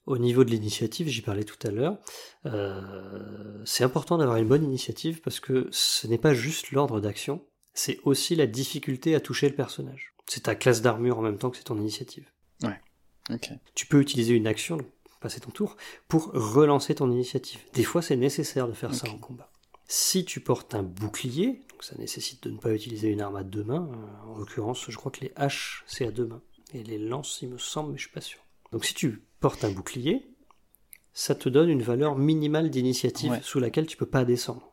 Au niveau de l'initiative, j'y parlais tout à l'heure, euh, c'est important d'avoir une bonne initiative parce que ce n'est pas juste l'ordre d'action, c'est aussi la difficulté à toucher le personnage. C'est ta classe d'armure en même temps que c'est ton initiative. Ouais. Tu peux utiliser une action, passer ton tour, pour relancer ton initiative. Des fois, c'est nécessaire de faire ça en combat. Si tu portes un bouclier, donc ça nécessite de ne pas utiliser une arme à deux mains, euh, en l'occurrence, je crois que les haches, c'est à deux mains. Et les lances, il me semble, mais je suis pas sûr. Donc si tu portes un bouclier, ça te donne une valeur minimale d'initiative sous laquelle tu peux pas descendre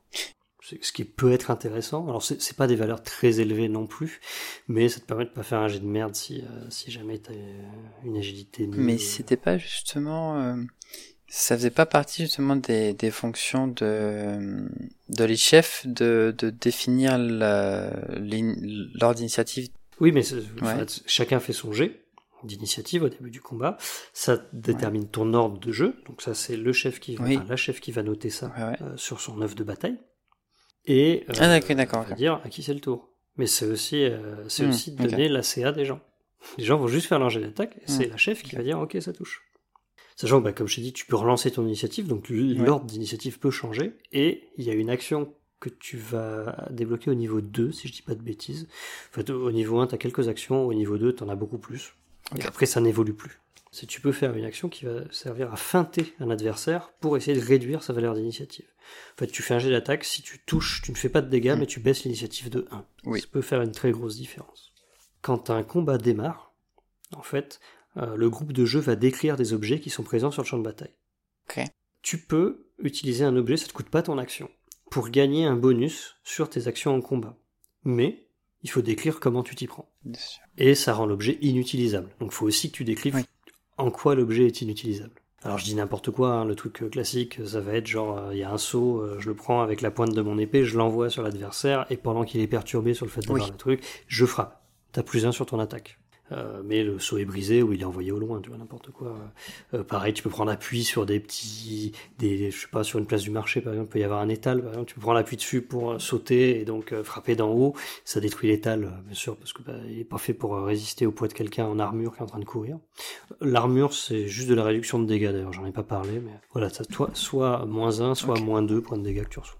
ce qui peut être intéressant. Alors c'est pas des valeurs très élevées non plus, mais ça te permet de pas faire un jet de merde si, euh, si jamais t'as une agilité. Mais c'était pas justement, euh, ça faisait pas partie justement des, des fonctions de de les chefs de, de définir l'ordre d'initiative? Oui, mais chacun fait son jet d'initiative au début du combat. Ça détermine ton ordre de jeu. Donc ça, c'est le chef qui va, la chef qui va noter ça euh, sur son œuvre de bataille et euh, ah, dire à qui c'est le tour. Mais c'est aussi, euh, c'est hmm, aussi donner la CA des gens. Les gens vont juste faire leur jet d'attaque, et c'est hmm. la chef qui va dire ok ça touche. Sachant que bah, comme je t'ai dit, tu peux relancer ton initiative, donc l'ordre d'initiative peut changer, et il y a une action que tu vas débloquer au niveau 2, si je dis pas de bêtises. En fait, au niveau 1, tu as quelques actions, au niveau 2, tu en as beaucoup plus. Et après, ça n'évolue plus. C'est tu peux faire une action qui va servir à feinter un adversaire pour essayer de réduire sa valeur d'initiative. En fait, tu fais un jet d'attaque, si tu touches, tu ne fais pas de dégâts, mm. mais tu baisses l'initiative de 1. Oui. Ça peut faire une très grosse différence. Quand un combat démarre, en fait, euh, le groupe de jeu va décrire des objets qui sont présents sur le champ de bataille. Tu peux utiliser un objet, ça ne te coûte pas ton action, pour gagner un bonus sur tes actions en combat. Mais il faut décrire comment tu t'y prends. Et ça rend l'objet inutilisable. Donc il faut aussi que tu décrives en quoi l'objet est inutilisable. Alors je dis n'importe quoi, hein, le truc euh, classique, ça va être genre, euh, il y a un saut, euh, je le prends avec la pointe de mon épée, je l'envoie sur l'adversaire, et pendant qu'il est perturbé sur le fait d'avoir le truc, je frappe. T'as plus un sur ton attaque. Euh, mais le saut est brisé ou il est envoyé au loin, tu vois, n'importe quoi. Euh, pareil, tu peux prendre appui sur des petits, des, je sais pas, sur une place du marché, par exemple, il peut y avoir un étal, par exemple, tu peux prendre l'appui dessus pour euh, sauter et donc frapper d'en haut, ça détruit l'étal, bien sûr, parce que bah, il est pas fait pour résister au poids de quelqu'un en armure qui est en train de courir. L'armure, c'est juste de la réduction de dégâts, d'ailleurs, j'en ai pas parlé, mais voilà, ça, toi, soit moins 1, soit moins 2 points de dégâts que tu reçois.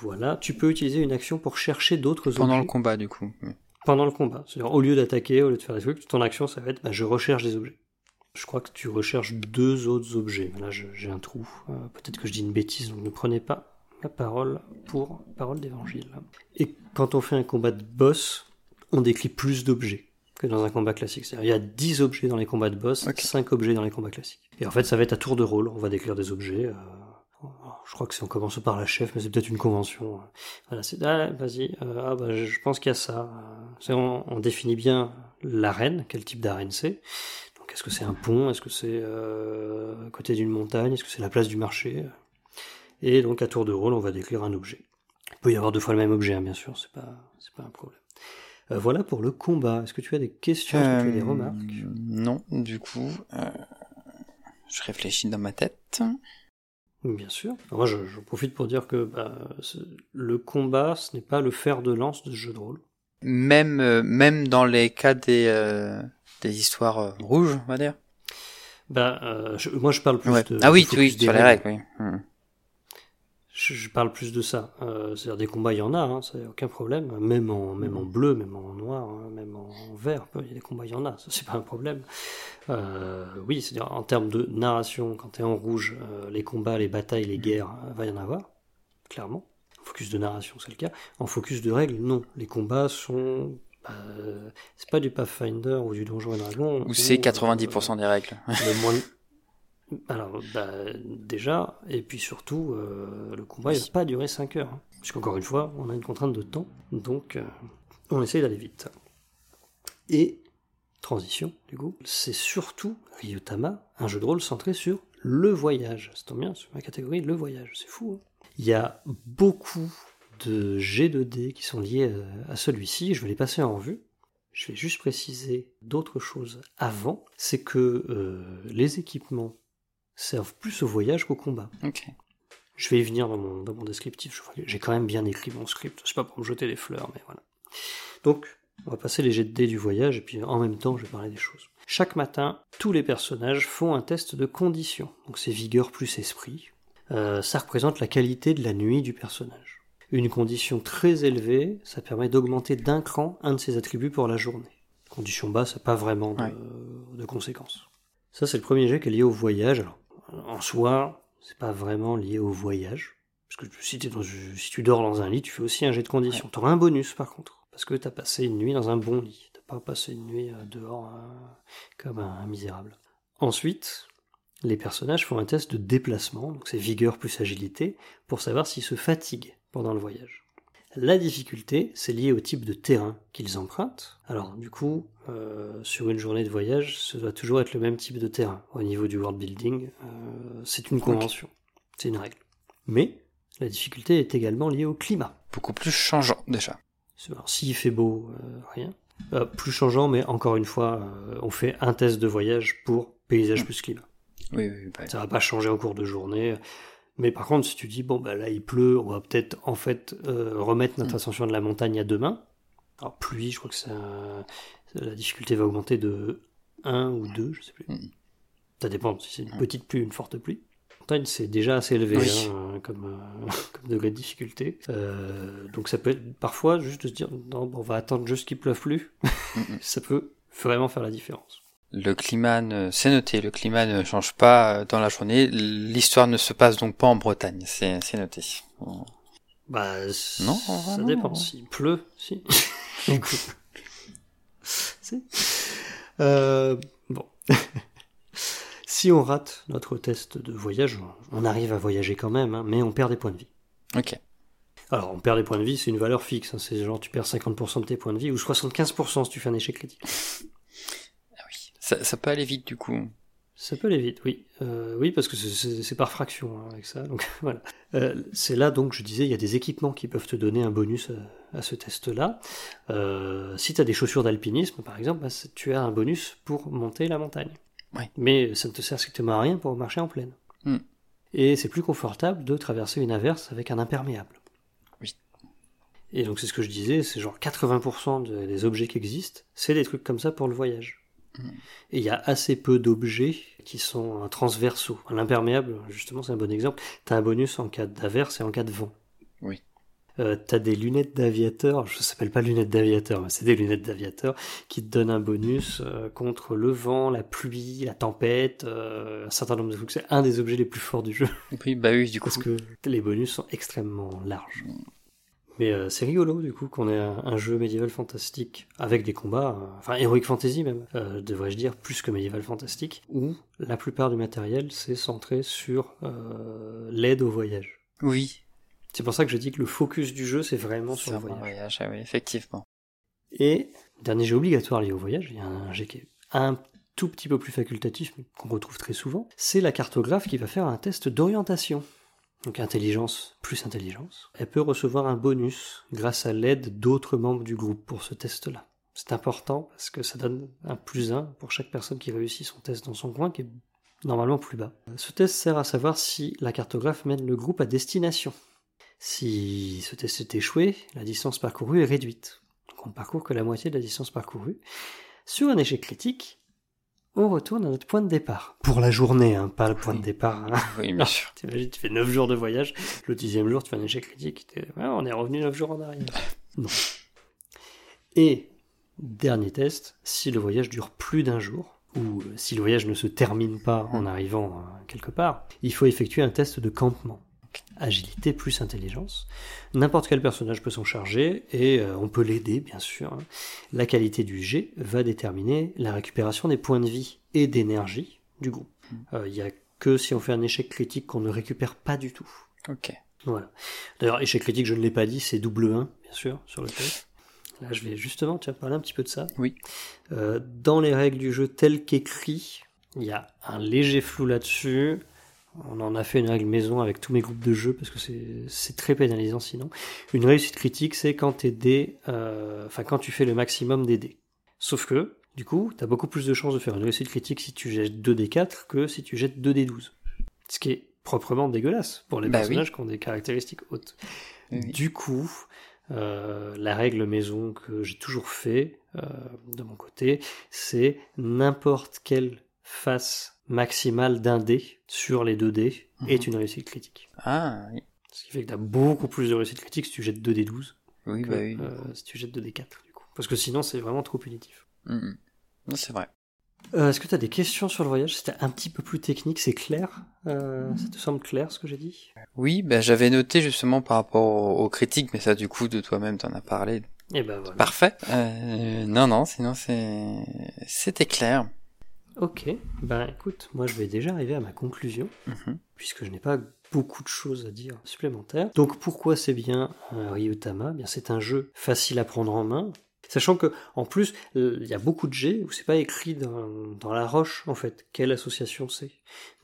Voilà, tu peux utiliser une action pour chercher d'autres objets. Pendant le combat, du coup pendant le combat. C'est-à-dire, au lieu d'attaquer, au lieu de faire des trucs, ton action, ça va être, bah, je recherche des objets. Je crois que tu recherches deux autres objets. Là, j'ai un trou. Euh, peut-être que je dis une bêtise, donc ne prenez pas ma parole pour parole d'évangile. Et quand on fait un combat de boss, on décrit plus d'objets. que dans un combat classique. C'est-à-dire, il y a 10 objets dans les combats de boss, Ok. 5 objets dans les combats classiques. Et en fait, ça va être à tour de rôle. On va décrire des objets. euh, je crois que c'est on commence par la chef, mais c'est peut-être une convention. Voilà, c'est ah, vas-y. euh, ah bah, je pense qu'il y a ça. Euh, c'est- on, on définit bien l'arène, quel type d'arène c'est. Donc, est-ce que c'est un pont? Est-ce que c'est euh, à côté d'une montagne? Est-ce que c'est la place du marché? Et donc, à tour de rôle, on va décrire un objet. Il peut y avoir deux fois le même objet, hein, bien sûr. C'est pas, c'est pas un problème. Euh, voilà pour le combat. Est-ce que tu as des questions? Est-ce que tu as des Euh, remarques? Non, du coup, euh, je réfléchis dans ma tête. Bien sûr. Moi, je, je profite pour dire que bah, le combat, ce n'est pas le fer de lance de ce jeu de rôle. Même, euh, même dans les cas des, euh, des histoires euh, rouges, on va dire? Bah, euh, je- moi, je parle plus Ouais. de. ah oui, focus oui, sur les règles, oui. Hmm. Je, je parle plus de ça. Euh, C'est-à-dire des combats, il y en a, hein, a aucun problème. Même en, même en bleu, même en noir, hein, même en vert, il y a des combats, il y en a. Ça, c'est pas un problème. Euh, oui, c'est-à-dire en termes de narration, quand tu es en rouge, euh, les combats, les batailles, les guerres, euh, va y en avoir, clairement. En focus de narration, c'est le cas. En focus de règles, non. Les combats sont. euh, c'est pas du Pathfinder ou du Donjon et Dragon. Ou c'est où, 90% des règles. le moins de- Alors, bah, déjà, et puis surtout, euh, le combat, va pas durer 5 heures. hein. Puisqu'encore une fois, on a une contrainte de temps, donc euh, on essaye d'aller vite. Et, transition, du coup, c'est surtout Ryutama, un jeu de rôle centré sur le voyage. Ça tombe bien, sur ma catégorie, le voyage, c'est fou. hein. Il y a beaucoup de G de D qui sont liés euh, à celui-ci, je vais les passer en revue. Je vais juste préciser d'autres choses avant, c'est que les équipements servent plus au voyage qu'au combat. Ok. Je vais y venir dans mon, dans mon descriptif. J'ai quand même bien écrit mon script. C'est pas pour me jeter des fleurs, mais voilà. Donc, on va passer les jets de dés du voyage et puis en même temps, je vais parler des choses. Chaque matin, tous les personnages font un test de condition. Donc, c'est vigueur plus esprit. Euh, ça représente la qualité de la nuit du personnage. Une condition très élevée, ça permet d'augmenter d'un cran un de ses attributs pour la journée. Condition basse, ça n'a pas vraiment de, Ouais. de conséquences. Ça, c'est le premier jet qui est lié au voyage. Alors, en soi, c'est pas vraiment lié au voyage. Parce que si, t'es dans- si tu dors dans un lit, tu fais aussi un jet de condition. Tu auras un bonus par contre. Parce que tu as passé une nuit dans un bon lit. T'as pas passé une nuit euh, dehors euh, comme un, un misérable. Ensuite, les personnages font un test de déplacement, donc c'est vigueur plus agilité, pour savoir s'ils se fatiguent pendant le voyage. La difficulté, c'est lié au type de terrain qu'ils empruntent. Alors du coup, euh, sur une journée de voyage, ce doit toujours être le même type de terrain. Au niveau du world building, euh, c'est une convention, c'est une règle. Mais la difficulté est également liée au climat. Beaucoup plus changeant, déjà. Alors s'il fait beau, euh, rien. Plus changeant, mais encore une fois, on fait un test de voyage pour paysage plus climat. Oui, oui, bah, Ça va pas changer au cours de journée. Mais par contre, si tu dis, bon, bah là, il pleut, on va peut-être, en fait, euh, remettre notre Mm. ascension de la montagne à demain. Alors, pluie, je crois que ça, la difficulté va augmenter de 1 ou 2, je sais plus. Mm. Ça dépend si c'est une Mm. petite pluie ou une forte pluie. Montagne, c'est déjà assez élevé Oui. hein, comme, euh, *laughs* comme degré de difficulté. Euh, donc ça peut être parfois juste de se dire, non, bon, on va attendre juste qu'il pleuve plus. *laughs* Ça peut vraiment faire la différence. Le climat, ne... c'est noté, le climat ne change pas euh, dans la journée. L'histoire ne se passe donc pas en Bretagne, c'est c'est noté. Bah, Non, ça dépend. S'il pleut, si. *laughs* *laughs* Si. Euh, bon. *laughs* si on rate notre test de voyage, on arrive à voyager quand même, hein, mais on perd des points de vie. Ok. Alors, on perd des points de vie, c'est une valeur fixe. hein, c'est genre, tu perds 50% de tes points de vie, ou 75% si tu fais un échec critique. Oui. Ça, ça peut aller vite du coup. Ça peut aller vite, oui. Euh, oui, parce que c'est- par fraction hein, avec ça. Donc *laughs* voilà. Euh, c'est là donc je disais, il y a des équipements qui peuvent te donner un bonus à, à ce test-là. Euh, si tu as des chaussures d'alpinisme, par exemple, bah, tu as un bonus pour monter la montagne. Ouais. Mais ça ne te sert strictement à rien pour marcher en plaine. Hmm. Et c'est plus confortable de traverser une averse avec un imperméable. Oui. Et donc c'est ce que je disais, c'est genre 80% de- des objets qui existent, c'est des trucs comme ça pour le voyage. Et il y a assez peu d'objets qui sont transversaux. L'imperméable, justement, c'est un bon exemple. T'as un bonus en cas d'averse et en cas de vent. Oui. Euh, t'as des lunettes d'aviateur, je s'appelle pas lunettes d'aviateur, mais c'est des lunettes d'aviateur qui te donnent un bonus euh, contre le vent, la pluie, la tempête, euh, un certain nombre de trucs. C'est un des objets les plus forts du jeu Oui, bah oui, du coup. parce que les bonus sont extrêmement larges. Mais euh, c'est rigolo du coup qu'on ait un, un jeu médiéval fantastique avec des combats, euh, enfin heroic fantasy même, euh, devrais-je dire, plus que médiéval fantastique, où la plupart du matériel s'est centré sur l'aide au voyage. Oui. C'est pour ça que je dis que le focus du jeu c'est vraiment sur le voyage. voyage, ah oui, effectivement. Et dernier jet obligatoire lié au voyage, il y a un jet qui est un tout petit peu plus facultatif, mais qu'on retrouve très souvent, c'est la cartographe qui va faire un test d'orientation. Donc intelligence plus intelligence. Elle peut recevoir un bonus grâce à l'aide d'autres membres du groupe pour ce test-là. C'est important parce que ça donne un plus 1 pour chaque personne qui réussit son test dans son coin, qui est normalement plus bas. Ce test sert à savoir si la cartographe mène le groupe à destination. Si ce test est échoué, la distance parcourue est réduite. Donc on ne parcourt que la moitié de la distance parcourue. Sur un échec critique, on retourne à notre point de départ. Pour la journée, hein, pas le point de départ. hein. *laughs* Oui, bien sûr. T'imagines, tu fais 9 jours de voyage, le dixième jour, tu fais un échec critique, ouais, on est revenu 9 jours en arrière. *laughs* Non. Et, dernier test, si le voyage dure plus d'un jour, ou euh, si le voyage ne se termine pas en arrivant euh, quelque part, il faut effectuer un test de campement. Agilité plus intelligence. N'importe quel personnage peut s'en charger et euh, on peut l'aider, bien sûr. hein. La qualité du jet va déterminer la récupération des points de vie et d'énergie du groupe. Euh, Il y a que si on fait un échec critique qu'on ne récupère pas du tout. Ok. Voilà. D'ailleurs, échec critique, je ne l'ai pas dit, c'est double 1, bien sûr, sur le test. Là, je vais justement, tu vas parler un petit peu de ça. Oui. Euh, dans les règles du jeu telles qu'écrit, il y a un léger flou là-dessus. On en a fait une règle maison avec tous mes groupes de jeux parce que c'est- très pénalisant sinon. Une réussite critique, c'est quand tes dés, euh, enfin quand tu fais le maximum des dés. Sauf que, du coup, t'as beaucoup plus de chances de faire une réussite critique si tu jettes 2 d 4 que si tu jettes 2 d 12. Ce qui est proprement dégueulasse pour les Bah personnages qui ont des caractéristiques hautes. Oui. Du coup, euh, la règle maison que j'ai toujours fait euh, de mon côté, c'est n'importe quelle face maximale d'un dé sur les deux dés est Mhm. une réussite critique. Ah, oui. Ce qui fait que tu as beaucoup plus de réussites critiques si tu jettes 2 d 12 Oui, que bah oui. euh, si tu jettes 2 d 4 du coup. Parce que sinon c'est vraiment trop punitif. Mhm. C'est vrai. Euh, Est-ce que tu as des questions sur le voyage? C'était un petit peu plus technique, c'est clair Euh, Ça te semble clair ce que j'ai dit? Oui, bah, j'avais noté justement par rapport aux, critiques, mais ça, du coup, de toi-même, t'en as parlé. Et ben voilà. Parfait. Euh, non, non, sinon, c'est, c'était clair. Ok, ben écoute, moi je vais déjà arriver à ma conclusion. Mhm. puisque je n'ai pas beaucoup de choses à dire supplémentaires. Donc pourquoi c'est bien euh, Ryutama? Bien c'est un jeu facile à prendre en main. Sachant que, en plus, euh, il y a beaucoup de jets où c'est pas écrit dans, dans la roche, en fait, quelle association c'est.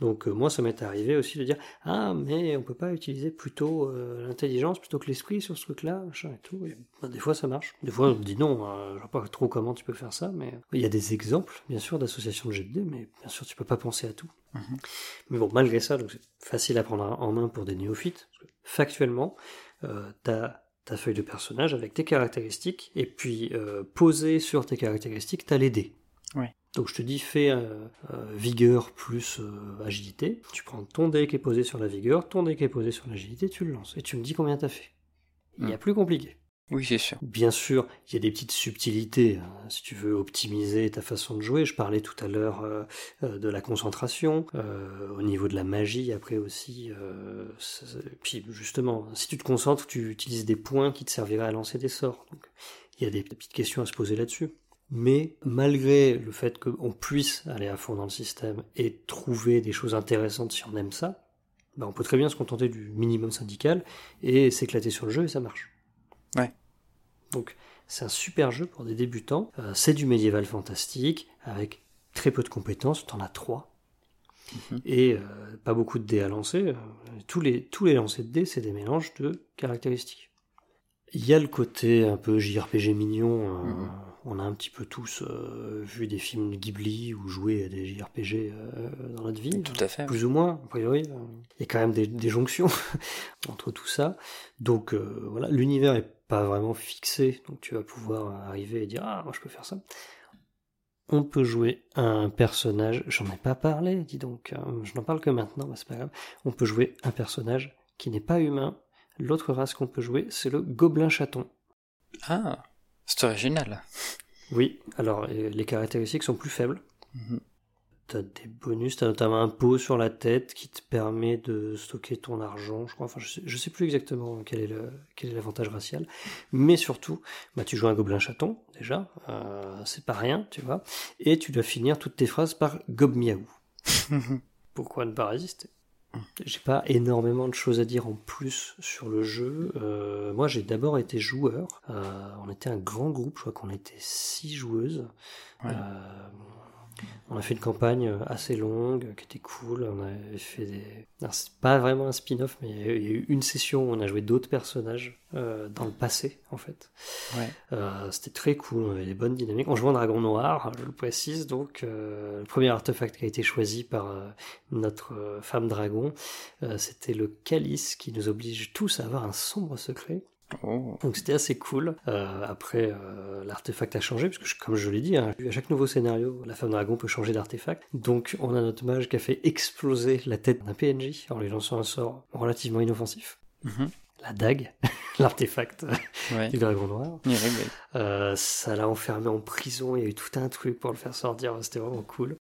Donc, euh, moi, ça m'est arrivé aussi de dire, ah, mais on peut pas utiliser plutôt euh, l'intelligence plutôt que l'esprit sur ce truc-là, machin et tout. Et, bah, des fois, ça marche. Des fois, on dit non, euh, je vois pas trop comment tu peux faire ça, mais il y a des exemples, bien sûr, d'associations de jets de dés, mais bien sûr, tu peux pas penser à tout. Mais bon, malgré ça, donc c'est facile à prendre en main pour des néophytes. Parce que factuellement, euh, t'as ta feuille de personnage avec tes caractéristiques, et puis euh, posé sur tes caractéristiques, t'as les dés. Ouais. Donc je te dis, fais euh, euh, vigueur plus agilité. Tu prends ton dé qui est posé sur la vigueur, ton dé qui est posé sur l'agilité, tu le lances, et tu me dis combien t'as fait. Il y a Mm. plus compliqué. Oui, c'est sûr. Bien sûr, il y a des petites subtilités. hein, Si tu veux optimiser ta façon de jouer, je parlais tout à l'heure euh, euh, de la concentration, euh, au niveau de la magie, après aussi. euh, puis justement, si tu te concentres, tu utilises des points qui te serviraient à lancer des sorts. Donc, il y a des petites questions à se poser là-dessus. Mais malgré le fait qu'on puisse aller à fond dans le système et trouver des choses intéressantes si on aime ça, ben on peut très bien se contenter du minimum syndical et s'éclater sur le jeu et ça marche. Ouais. Donc c'est un super jeu pour des débutants. Euh, c'est du médiéval fantastique avec très peu de compétences. T'en as trois Mhm. et euh, pas beaucoup de dés à lancer. Tous les tous les lancers de dés c'est des mélanges de caractéristiques. Il y a le côté un peu JRPG mignon. euh, Mhm. On a un petit peu tous vu des films Ghibli ou joué à des JRPG dans notre vie Tout à fait. plus ou moins, a priori. Il y a quand même des, des jonctions *laughs* entre tout ça. Donc voilà, l'univers est pas vraiment fixé, donc tu vas pouvoir arriver et dire ah moi je peux faire ça. On peut jouer un personnage, j'en ai pas parlé, dis donc, hein, je n'en parle que maintenant, mais c'est pas grave. On peut jouer un personnage qui n'est pas humain. L'autre race qu'on peut jouer, c'est le gobelin chaton. Ah, c'est original. Oui, alors euh, les caractéristiques sont plus faibles. Mhm. T'as des bonus, t'as notamment un pot sur la tête qui te permet de stocker ton argent, je crois. Enfin, je sais, je sais plus exactement quel est le quel est l'avantage racial, mais surtout, bah tu joues un gobelin chaton déjà, euh, c'est pas rien, tu vois, et tu dois finir toutes tes phrases par gob miaou. *laughs* Pourquoi ne pas résister? J'ai pas énormément de choses à dire en plus sur le jeu. Euh, moi, j'ai d'abord été joueur. Euh, on était un grand groupe, je crois qu'on était six joueuses. Ouais. Euh, on a fait une campagne assez longue, qui était cool. On avait fait des. C'est pas vraiment un spin-off, mais il y a eu une session où on a joué d'autres personnages euh, dans le passé, en fait. Ouais. Euh, c'était très cool, on avait des bonnes dynamiques. On jouait en dragon noir, je le précise, donc euh, le premier artefact qui a été choisi par euh, notre euh, femme dragon, euh, c'était le calice qui nous oblige tous à avoir un sombre secret. Oh. Donc c'était assez cool. Euh, après, euh, l'artefact a changé, parce que je- comme je l'ai dit, hein, à chaque nouveau scénario, la femme dragon peut changer d'artefact. Donc on a notre mage qui a fait exploser la tête d'un PNJ en lui lançant un sort relativement inoffensif. Mhm. La dague, *laughs* l'artefact Ouais. du dragon noir. Euh, ça l'a enfermé en prison, il y a eu tout un truc pour le faire sortir, c'était vraiment cool.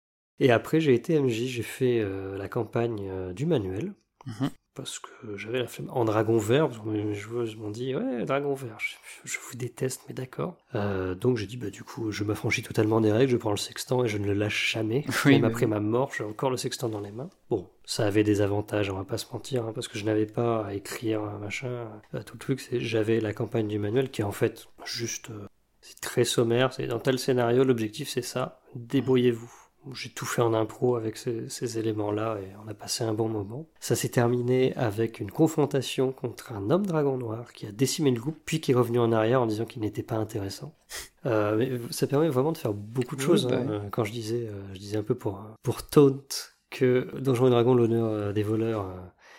Et après, j'ai été MJ, j'ai fait la campagne du manuel, Mhm. Parce que j'avais la flemme. En dragon vert, parce que mes joueuses m'ont dit, ouais, dragon vert, je, je vous déteste, mais d'accord. Euh, donc j'ai dit, bah du coup, je m'affranchis totalement des règles, je prends le sextant et je ne le lâche jamais. *laughs* Oui, Même mais après ma mort, j'ai encore le sextant dans les mains. Bon, ça avait des avantages, on va pas se mentir, hein, parce que je n'avais pas à écrire un machin. euh, tout le truc, c'est j'avais la campagne du manuel qui est en fait juste euh, c'est très sommaire, c'est dans tel scénario, l'objectif c'est ça, débrouillez-vous. J'ai tout fait en impro avec ces, ces éléments-là et on a passé un bon moment. Ça s'est terminé avec une confrontation contre un homme dragon noir qui a décimé le groupe puis qui est revenu en arrière en disant qu'il n'était pas intéressant. Euh, mais ça permet vraiment de faire beaucoup de choses. bah hein. Quand je disais, euh, je disais un peu pour, pour taunt que Donjons et Dragons, l'honneur euh, des voleurs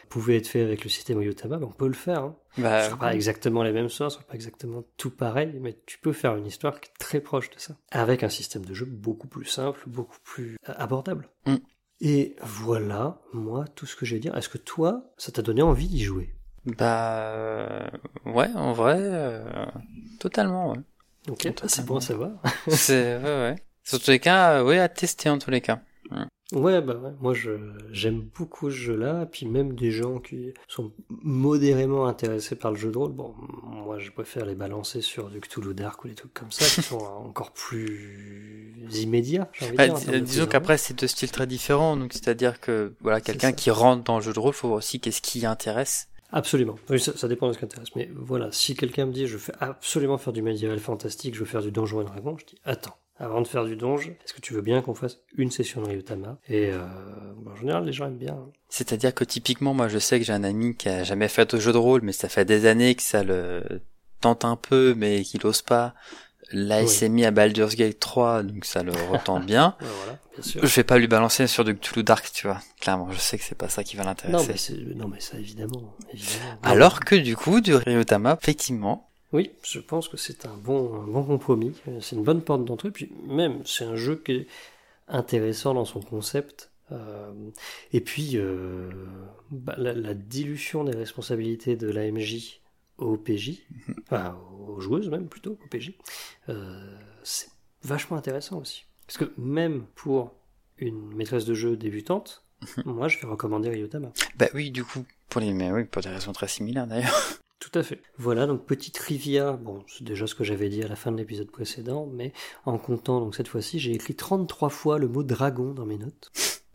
pouvait être fait avec le système Oyotama, ben on peut le faire. Hein. Ce Bah, sera pas exactement les mêmes sorts, ce sera pas exactement tout pareil, mais tu peux faire une histoire qui est très proche de ça. Avec un système de jeu beaucoup plus simple, beaucoup plus euh, abordable. Mm. Et voilà, moi, tout ce que j'ai à dire. Est-ce que toi, ça t'a donné envie d'y jouer? Bah, euh, ouais, en vrai, euh, totalement, ouais. Ok, c'est bon à savoir. C'est, ouais, ouais. Sur tous les cas, ouais, à tester en tous les cas. Ouais, bah ouais. Moi, je, j'aime beaucoup ce jeu-là. Puis même des gens qui sont modérément intéressés par le jeu de rôle. Bon, moi, je préfère les balancer sur du Cthulhu Dark ou des trucs comme ça qui sont *laughs* encore plus immédiats, j'ai envie de Bah, dire. disons qu'après, c'est deux styles très différents, donc c'est-à-dire que, voilà, quelqu'un qui rentre dans le jeu de rôle, faut voir aussi qu'est-ce qui intéresse. Absolument. Oui, ça, ça dépend de ce qui intéresse. Mais voilà, si quelqu'un me dit je veux absolument faire du médiéval fantastique, je veux faire du donjon et dragon, je dis attends. Avant de faire du donjon, est-ce que tu veux bien qu'on fasse une session de Ryutama? Et euh, en général, les gens aiment bien. hein. C'est-à-dire que typiquement, moi, je sais que j'ai un ami qui a jamais fait de jeu de rôle, mais ça fait des années que ça le tente un peu, mais qu'il ose pas. Là, il Oui. s'est mis à Baldur's Gate 3, donc ça le retente *laughs* bien. Voilà, bien sûr. Je vais pas lui balancer sur du Cthulhu Dark, tu vois. Clairement, je sais que c'est pas ça qui va l'intéresser. non, mais ça, évidemment. Alors que du coup, du Ryutama, effectivement, Oui, je pense que c'est un bon, un bon compromis. Euh, C'est une bonne porte d'entrée. Puis même, c'est un jeu qui est intéressant dans son concept. Euh, et puis, euh, bah, la, la dilution des responsabilités de l'AMJ au PJ, enfin aux joueuses même plutôt, au PJ, euh, c'est vachement intéressant aussi. Parce que même pour une maîtresse de jeu débutante, moi je vais recommander Ryutama. bah oui, du coup, pour les, mais oui, pour des raisons très similaires d'ailleurs. Tout à fait. Voilà, donc petite trivia. Bon, c'est déjà ce que j'avais dit à la fin de l'épisode précédent, mais en comptant, donc cette fois-ci, j'ai écrit 33 fois le mot dragon dans mes notes.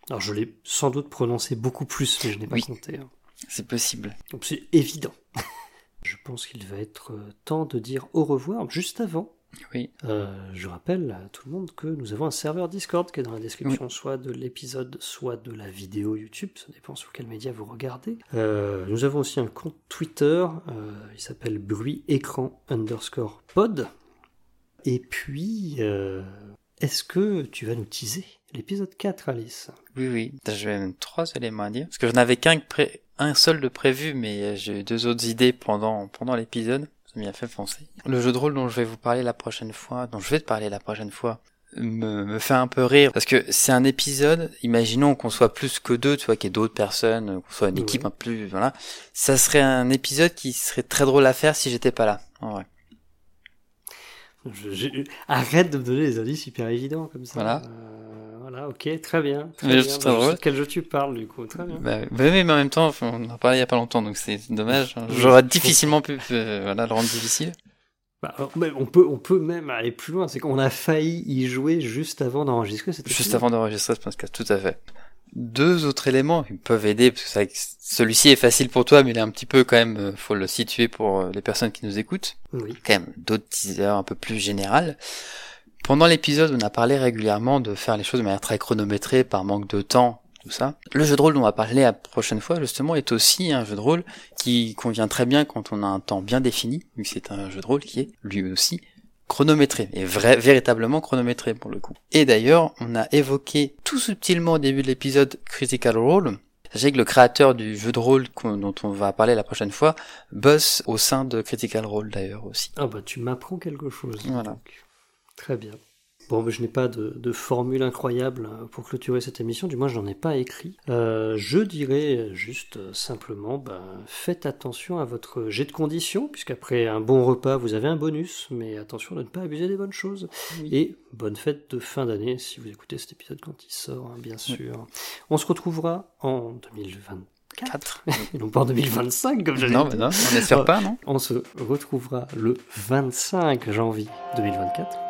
Alors je l'ai sans doute prononcé beaucoup plus, mais je n'ai pas compté. hein. C'est possible. Donc c'est évident. *laughs* je pense qu'il va être euh, temps de dire au revoir. Juste avant, Oui. euh, je rappelle à tout le monde que nous avons un serveur Discord qui est dans la description soit de l'épisode, soit de la vidéo YouTube, ça dépend sur quel média vous regardez. Euh, nous avons aussi un compte Twitter, euh, il s'appelle bruit écran underscore pod. Et puis, est-ce que tu vas nous teaser l'épisode 4, Alice? Oui, oui. J'ai même trois éléments à dire. Parce que je n'avais qu'un pré- un seul de prévu, mais j'ai eu deux autres idées pendant, pendant l'épisode. Ça m'y a fait penser. Le jeu de rôle dont je vais vous parler la prochaine fois, dont je vais te parler la prochaine fois, me, me fait un peu rire. Parce que c'est un épisode, imaginons qu'on soit plus que deux, tu vois, qu'il y ait d'autres personnes, qu'on soit une Ouais. équipe un peu plus, voilà. Ça serait un épisode qui serait très drôle à faire si j'étais pas là. En vrai. Je- je- Arrête de me donner des indices hyper évidents comme ça. Voilà. Euh, voilà. Ok, très bien. Très Mais bien. Bah, très je sais de quel jeu tu parles, du coup. Très bien. Bah, oui, mais en même temps, enfin, on en parlé il y a pas longtemps, donc c'est dommage. Oui, J'aurais difficilement pu euh, voilà, le rendre difficile. Bah, mais on, peut, on peut même aller plus loin. C'est qu'on a failli y jouer juste avant d'enregistrer cet Juste avant d'enregistrer ce podcast, tout à fait. Deux autres éléments qui peuvent aider, parce que que celui-ci est facile pour toi, mais il est un petit peu quand même, euh, faut le situer pour euh, les personnes qui nous écoutent. Oui. Quand même d'autres teasers un peu plus générales. Pendant l'épisode, on a parlé régulièrement de faire les choses de manière très chronométrée par manque de temps, tout ça. Le jeu de rôle dont on va parler la prochaine fois, justement, est aussi un jeu de rôle qui convient très bien quand on a un temps bien défini, vu que c'est un jeu de rôle qui est, lui aussi, chronométré, et vrai, véritablement chronométré pour le coup. Et d'ailleurs, on a évoqué tout subtilement au début de l'épisode Critical Role. Sachez que le créateur du jeu de rôle dont on va parler la prochaine fois bosse au sein de Critical Role d'ailleurs aussi. Ah bah tu m'apprends quelque chose. Voilà. donc. Très bien. Bon, bah, je n'ai pas de, de formule incroyable euh, pour clôturer cette émission, du moins je n'en ai pas écrit. Euh, je dirais juste euh, simplement, bah, faites attention à votre jet de conditions, puisqu'après un bon repas, vous avez un bonus, mais attention de ne pas abuser des bonnes choses. Et bonne fête de fin d'année, si vous écoutez cet épisode quand il sort, hein, bien sûr. On se retrouvera en 2024, 4. *laughs* et non pas en 2025, comme j'allais non, dire. bah non, on n'espère pas, non? On se retrouvera le 25 janvier 2024